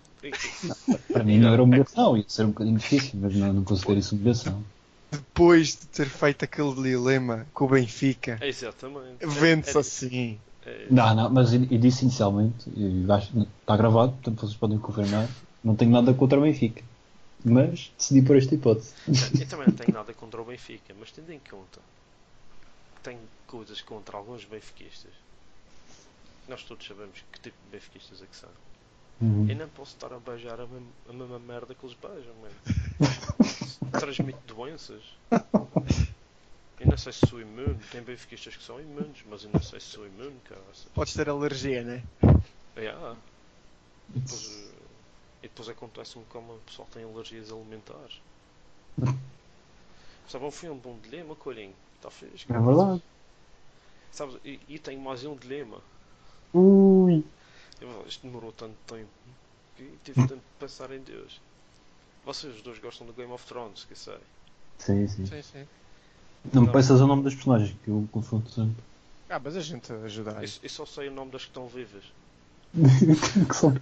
Para mim não era humilhação, ia ser um bocadinho difícil, mas não, não considero isso humilhação. Depois de ter feito aquele dilema com o Benfica, Exatamente. vende-se É- assim. É. é- Não, não, mas eu, eu disse inicialmente, e acho está gravado, portanto vocês podem confirmar, não tenho nada contra o Benfica. Mas decidi por esta hipótese. Eu também não tenho nada contra o Benfica, mas tendo em conta que tenho coisas contra alguns benfiquistas, nós todos sabemos que tipo de benfiquistas é que são. Uhum. Eu não posso estar a beijar a, mesma- a mesma merda que eles beijam, mano. [LAUGHS] Transmite doenças. Eu não sei se sou imune, tem benfiquistas que são imunes, mas eu não sei se sou imune, cara. Podes ter alergia, né? Yeah. E depois, eh, e depois acontece-me como o pessoal tem alergias alimentares. [LAUGHS] Sabe, um filme de um dilema, coelhinho. Está fixe. É verdade. Sabes, e, e tenho mais um dilema. Ui. Isto demorou tanto tempo que tive tempo de pensar em Deus. Vocês os dois gostam do Game of Thrones, que sei. Sim, sim. Sim, sim. Não me peças o nome dos personagens, que eu confundo sempre. Ah, mas a gente ajuda aí. Eu, eu só sei o nome das que estão vivas. [LAUGHS] que são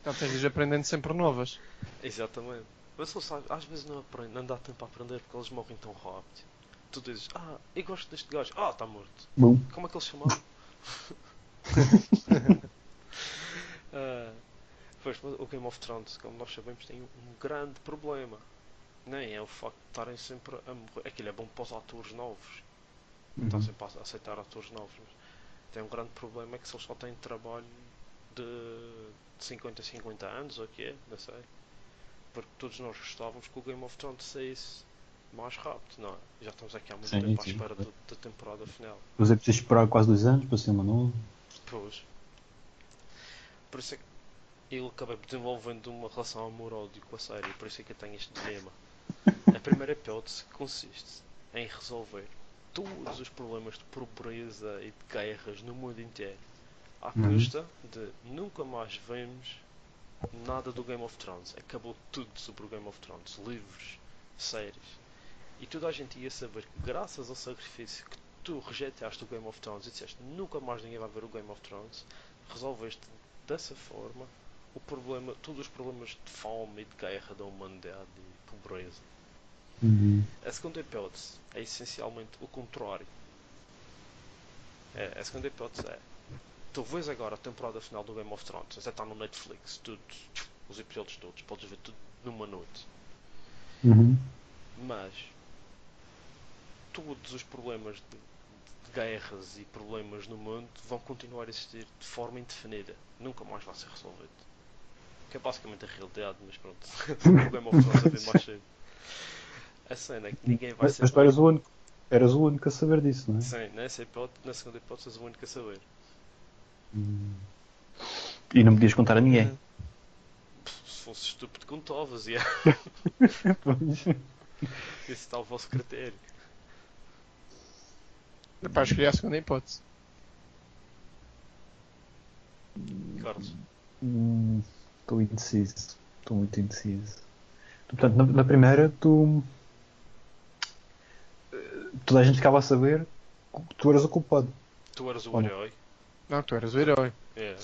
Então tens de ir aprendendo sempre novas. Exatamente. Mas só sabe, às vezes não aprende, não dá tempo a aprender porque eles morrem tão rápido. Tu dizes, ah, eu gosto deste gajo. Ah, está morto. bom. Como é que ele se [LAUGHS] Ah, pois, o Game of Thrones, como nós sabemos, tem um grande problema. Nem é o facto de estarem sempre a morrer. Aquilo é bom para os atores novos. Uhum. Estão sempre a aceitar atores novos. Mas tem um grande problema é que se eles só têm trabalho de 50 a 50 anos, ou o que é, não sei. Porque todos nós gostávamos que o Game of Thrones saísse mais rápido, não é? Já estamos aqui há muito Sim, tempo à sim. espera do- da temporada final. Depois é preciso esperar quase dois anos para ser uma nova. Pois. Por isso é que eu acabei desenvolvendo uma relação amor-ódio com a série, por isso é que eu tenho este dilema. A primeira hipótese consiste em resolver todos os problemas de pobreza e de guerras no mundo inteiro à Uhum. custa de nunca mais vemos nada do Game of Thrones. Acabou tudo sobre o Game of Thrones, livros, séries. E toda a gente ia saber que graças ao sacrifício que tu rejeitaste o Game of Thrones e disseste nunca mais ninguém vai ver o Game of Thrones, resolveste dessa forma o problema, todos os problemas de fome e de guerra da humanidade e pobreza. Uhum. A segunda hipótese é essencialmente o contrário. É, a segunda hipótese é tu vês agora a temporada final do Game of Thrones, já está no Netflix, tudo, os episódios todos, podes ver tudo numa noite. Uhum. Mas todos os problemas de, de guerras e problemas no mundo vão continuar a existir de forma indefinida. Nunca mais vai ser resolvido. Que é basicamente a realidade, mas pronto. [LAUGHS] o of Thrones é bem mais cedo. A cena é que ninguém vai Mas, ser. mas tu eras o, único, eras o único a saber disso, não é? Sim, nessa hipótese, na segunda hipótese és o único a saber. Hum. E não podias contar a ninguém. Se fosse estúpido, contavas, e é. [LAUGHS] Pois. esse está o vosso critério. Para escolher a segunda hipótese. Carlos, Hum, Estou indeciso. Estou muito indeciso. Portanto, na, na primeira, tu. eh, Toda a gente ficava a saber que tu eras o culpado. tu eras o herói. Não, tu eras o herói. É.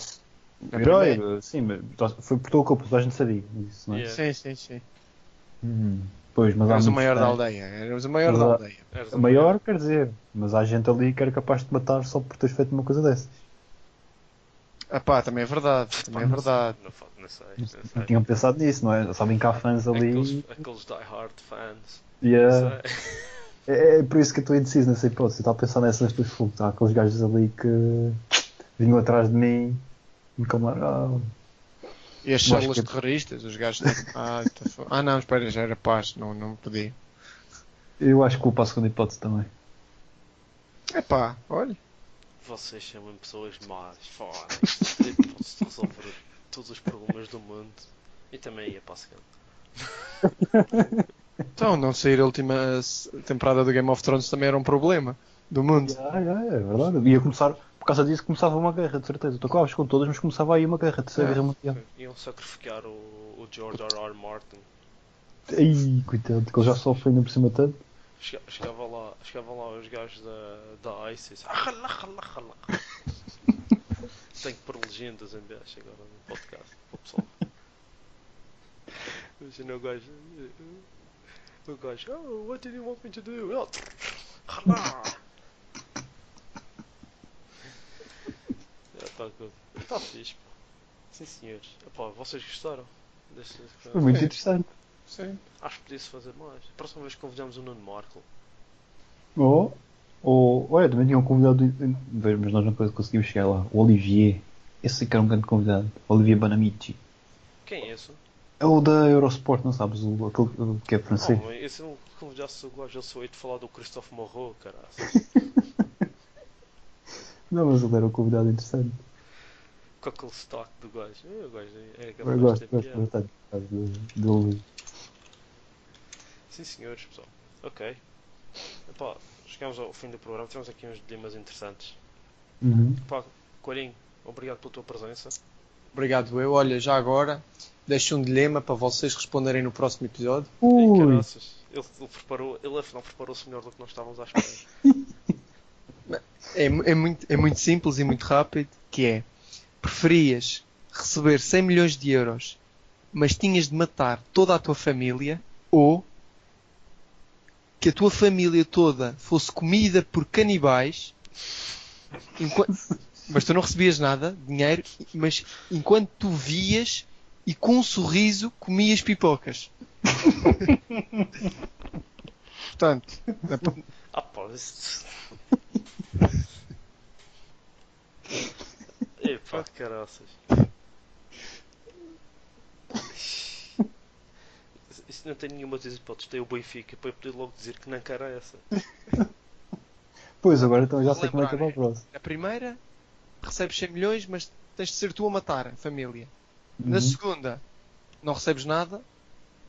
O herói, sim, mas foi por tua culpa, toda a gente sabia disso, não é? Yeah. Sim, sim, sim. Hum. Pois, mas Eras o maior da aldeia. Eras o maior da aldeia. O maior quer dizer, mas há gente ali que era capaz de te matar só por teres feito uma coisa dessas. Ah pá, também é verdade. Também é verdade. Não, não sei, não Não sei. tinham pensado nisso, não é? Sabem que há fãs ali. Aqueles, aqueles die-hard fans. E é, Não sei. [LAUGHS] é, por isso que eu estou indeciso nessa hipótese. Eu estava a pensar nessas duas fogos. Há aqueles gajos ali que vinham atrás de mim e me camararam. E as células que- terroristas, os gajos. [LAUGHS] Ah, tá fo- ah, não, espera, já era paz. Não, não podia. Eu acho que vou para a segunda hipótese também. É pá, olha. Vocês mesmo pessoas más. Eu posso resolver todos os problemas do mundo. E também ia para a segunda. [LAUGHS] Então, não sair a última temporada do Game of Thrones também era um problema do mundo. Ah, é, é verdade. Ia começar, por causa disso, começava uma guerra, de certeza. Estou claro com todas, mas começava aí uma guerra, terceira É. guerra mundial. Iam sacrificar o, o George R. R. Martin. Ai, coitado, que ele já sofre ainda por cima tanto. Chega- Chegava lá, chegava lá os gajos da, da ISIS. Ah. [LAUGHS] Tenho que pôr legendas em vez agora no podcast. Para o pessoal. Imagina o gajo. O gajo. Oh, what did you want me to do? Oh, Está tá fixe. pá. Sim senhores. Epá, vocês gostaram? Deste, Foi muito Sim. interessante. Sim. Acho que podia-se fazer mais. A próxima vez convidamos o Nuno Marco. Ou, ou, olha, também tinha um convidado, mas nós não conseguimos chegar lá. O Olivier. Esse que era um grande convidado. Olivier Banamici. Quem é esse? É o da Eurosport, não sabes? O, aquele que é francês. Mas esse não convidasse o gajo, eu sou aí de falar do Christophe Morro, caralho. [LAUGHS] Não, mas ele era um convidado interessante. Com aquele sotaque do gajo. Eh, O gajo é Eu gosto, tem gosto bastante dele. Sim senhores, pessoal. Ok. Epá, chegamos ao fim do programa. Tivemos aqui uns dilemas interessantes. Uhum. Epá, obrigado pela tua presença. Obrigado, eu. Olha, já agora, deixo um dilema para vocês responderem no próximo episódio. Ui, ele, ele preparou, ele afinal preparou-se melhor do que nós estávamos à espera. [LAUGHS] É, é muito, é muito simples e muito rápido, que é, preferias receber 100 milhões de euros, mas tinhas de matar toda a tua família, ou que a tua família toda fosse comida por canibais, enqua- mas tu não recebias nada, dinheiro, mas enquanto tu vias e com um sorriso comias pipocas. [LAUGHS] Portanto, Ah isso. Epá, caraças. [LAUGHS] Isso não tem nenhuma das hipóteses. Tem o Benfica para eu poder logo dizer que não cara é essa. [LAUGHS] Pois, agora então já sei como é que é para o lembrar, próximo. na primeira, recebes 100 milhões, mas tens de ser tu a matar a família. Na Uhum. segunda, não recebes nada,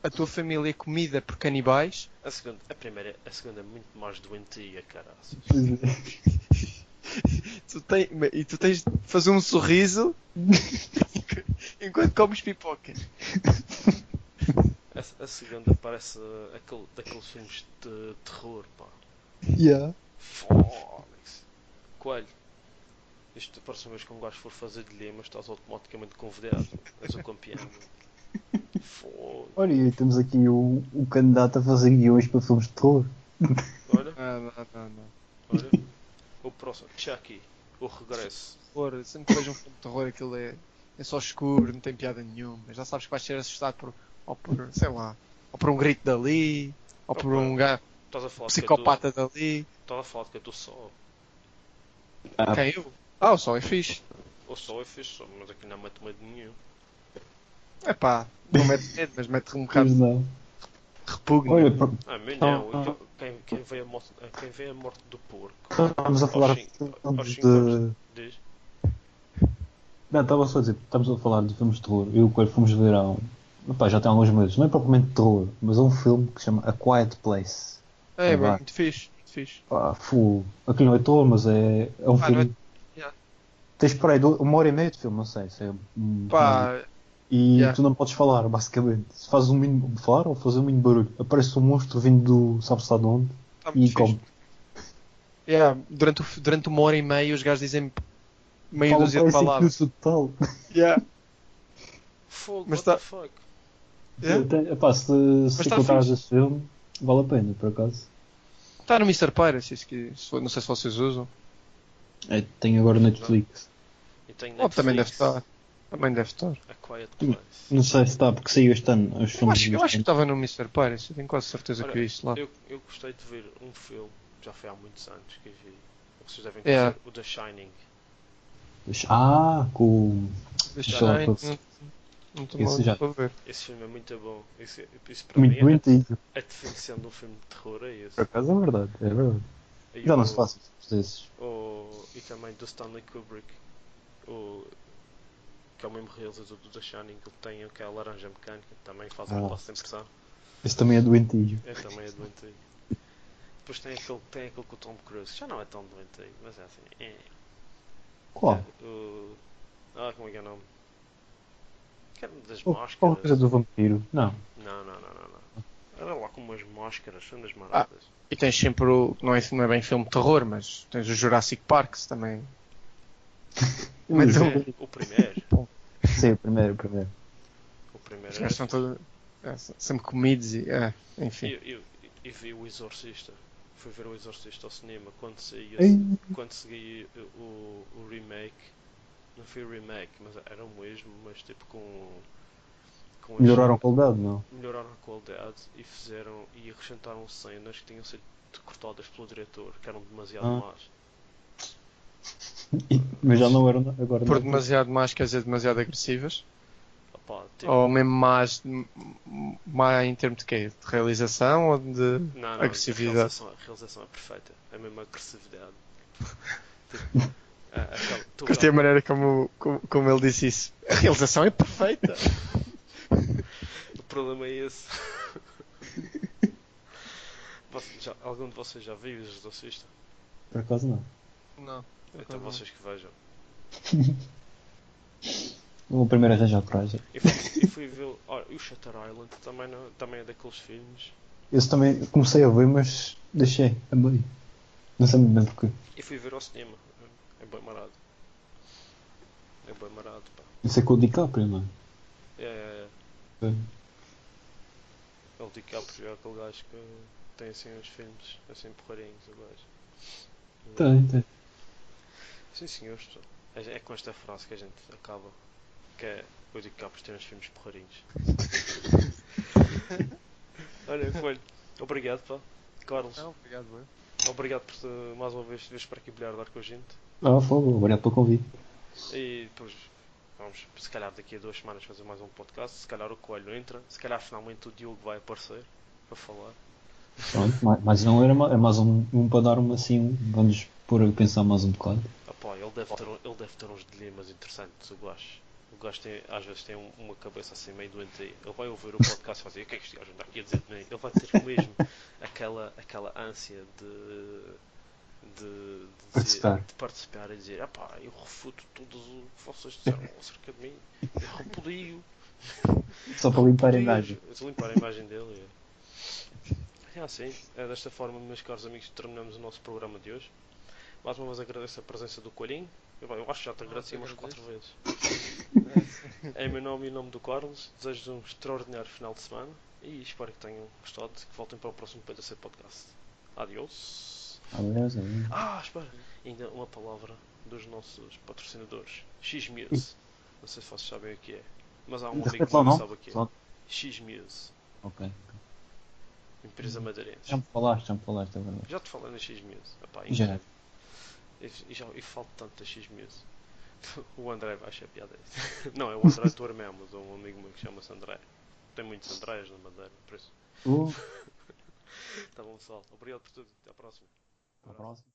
a tua família é comida por canibais. A segunda, a primeira, a segunda é muito mais doentia, caraças. [LAUGHS] [LAUGHS] Tu tem- e tu tens de fazer um sorriso [LAUGHS] enquanto comes pipoca. A, a segunda parece aquele, daqueles filmes de terror, pá. Yeah. Fónix. Coelho. Isto, a próxima vez que um gajo for fazer de lima, estás automaticamente convidado. És o campeão. Foda. Olha, e temos aqui o, o candidato a fazer guiões para filmes de terror. Olha, Ah, não, não, não. olha. O próximo, Chucky. O regresso. Terror, sempre que vejo um filme de terror, aquilo é, é só escuro, não tem piada nenhuma. Já sabes que vais ser assustado por, ou por, sei lá, ou por um grito dali, ou por um falar de psicopata dali. Estás a falar de que eu estou só. Ah, Quem eu? Ah, o sol é fixe. O sol é fixe, só, mas aqui não mete medo nenhum. É pá, não mete medo, mas mete um bocado repugno. Olha, por- Ah, mim não. ah. Quem, quem, vê a morte, quem vê a morte do porco. estamos a falar Aos de. Diz. Não, estava só a dizer, estamos a falar de filmes de terror. Eu e o Coelho fomos ver há um. Epá, já tem alguns meses. Não é propriamente terror, mas é um filme que se chama A Quiet Place. É, bem, Vai. muito fixe, muito fixe. Pá, fu. Aquilo não é terror, mas é, é um Ah, filme. não é- Yeah. Tens por aí uma hora e meia de filme, não sei. Se é um- Pá, E Yeah. tu não podes falar, basicamente. Se fazes um mínimo falar ou fazer um mínimo barulho, aparece um monstro vindo do sabe-se lá de onde tá e come. Yeah, durante, o- durante uma hora e meia os gajos dizem meia Fala dúzia de palavras. total. Yeah. Fogo, Mas what tá- the fuck? Yeah. Até- epá, se se tá encontrares esse filme, vale a pena, por acaso. Está no Mr. Piracy, se não sei se vocês usam. É, tem agora Netflix. E tem Oh, também deve Netflix, estar. Também deve estar. A Quiet Place. Não sei se está, porque saiu este ano. Os Eu filmes acho, eu acho que estava no Mr. Piracy, tenho quase certeza Olha, que vi isso lá. Eu, eu gostei de ver um filme, já foi há muitos anos que vi. Vocês devem Yeah. conhecer o The Shining. Ah, com o. Deixa Sei lá, aí, pode- não- Não estou Esse já- mal para ver. Esse filme é muito bom. Esse, isso para mim Muito é doentio. a, definição de um filme de terror é esse. Por acaso é verdade, é verdade. E Já não o- se faz desses. o- e também do Stanley Kubrick. O, que é o mesmo realizador do The Shining. Que ele tem aquela laranja mecânica. que Também faz Ah. uma classe sem pressão. Esse também é doentio. É também é doentio. Depois tem aquele, tem aquele com o Tom Cruise. Já não é tão doentio, mas é assim. É. Qual? O, ah, como é que é o nome? Que era das Qual máscaras. qual a coisa do vampiro? Não. Não, não, não, não, não. Era lá com umas máscaras, são das Ah. maradas. E tens sempre o. Não é, não é bem filme de terror, mas tens o Jurassic Park também. [LAUGHS] Mas É, o primeiro. Sim, o primeiro, o primeiro. O primeiro Os gajos são todos. é, são sempre comidos e. É, enfim. Eu vi o Exorcista. Fui ver o Exorcista ao cinema quando saía, quando saía o, o remake. Não foi o remake, mas era o mesmo, mas tipo com. com melhoraram a qualidade, não? melhoraram a qualidade e fizeram e acrescentaram cenas que tinham sido cortadas pelo diretor, que eram demasiado Ah. más. Mas já não eram agora. Por não. demasiado más, quer dizer, demasiado agressivas. Opá, tipo, Ou mesmo más. m- m- Má em termos de quê? De realização ou de. não, não, agressividade. A realização, a realização é perfeita, é mesmo agressividade. [LAUGHS] tipo, a- aquela- Gostei a maneira como, como, como ele disse isso. A realização é perfeita. [LAUGHS] o problema é esse. [LAUGHS] Você- já- algum de vocês já viu o Exorcista? Por acaso não. Não. Então vocês que vejam. [LAUGHS] O primeiro arranjar coragem. E fui, e fui ver. Olha, e o Shutter Island também, não, também é daqueles filmes. Esse também comecei a ver, mas deixei a meio. Não sei muito bem porquê. E fui ver ao cinema. É bem marado. É bem marado, pá. Isso é com o DiCaprio, não É, é, é? é. O DiCaprio é aquele gajo que tem assim uns filmes assim porreirinhos, o gajo. Tem, tem. Sim senhores, pessoal. É, é com esta frase que a gente acaba. Que é o DiCaprio tem uns filmes porreirinhos. [LAUGHS] Olha, Coelho, obrigado, pá. Carlos, Não, obrigado, eu. obrigado por te- mais uma vez veres para aqui bilhardar com a gente. Ah, fogo, obrigado pelo convite. E depois vamos, se calhar daqui a duas semanas, fazer mais um podcast. Se calhar o Coelho entra, se calhar finalmente o Diogo vai aparecer para falar. Pronto, mais, mais não era, é mais um, um para dar uma assim, vamos pôr a pensar mais um bocado. Pá, ele, deve ter, ele deve ter uns dilemas interessantes, o gajo. O gajo tem, às vezes tem um- uma cabeça assim meio doente. Ele vai ouvir o podcast e vai dizer: O que é que este gajo anda aqui a dizer de mim? Ele vai ter mesmo aquela, aquela ânsia de. De, de, dizer- Participar. de participar e dizer: ah pá, eu refuto tudo o que vocês disseram [LAUGHS] acerca de mim, eu repudio. Só para limpar a repudio." imagem. Eu limpar a imagem dele. É. É assim, é desta forma, meus caros amigos, terminamos o nosso programa de hoje. Mais uma vez agradeço a presença do Coelhinho. Eu, eu acho que já te agradeci eu umas quatro vezes. [LAUGHS] Em meu nome e em nome do Carlos, desejo um extraordinário final de semana e espero que tenham gostado e que voltem para o próximo PDC Podcast. Adiós. Adeus, adeus. Ah, espera, ainda uma palavra dos nossos patrocinadores: X-Muse. Não sei se vocês sabem o que é, mas há um amigo que sabe o que é. X-Muse, Ok. Empresa madeirense. Já me falaste, já me falaste, é verdade. Já te falei na X-Muse. Já. E, e já, e falo tanto da X-Muse. [LAUGHS] O André vai achar piada. [LAUGHS] Não, é o André Tour mesmo, de um amigo meu que chama-se André. Tem muitos Andrés na Madeira, por isso. Uh, [LAUGHS] Tá bom, pessoal. Obrigado por tudo. Até à próxima. até a próxima.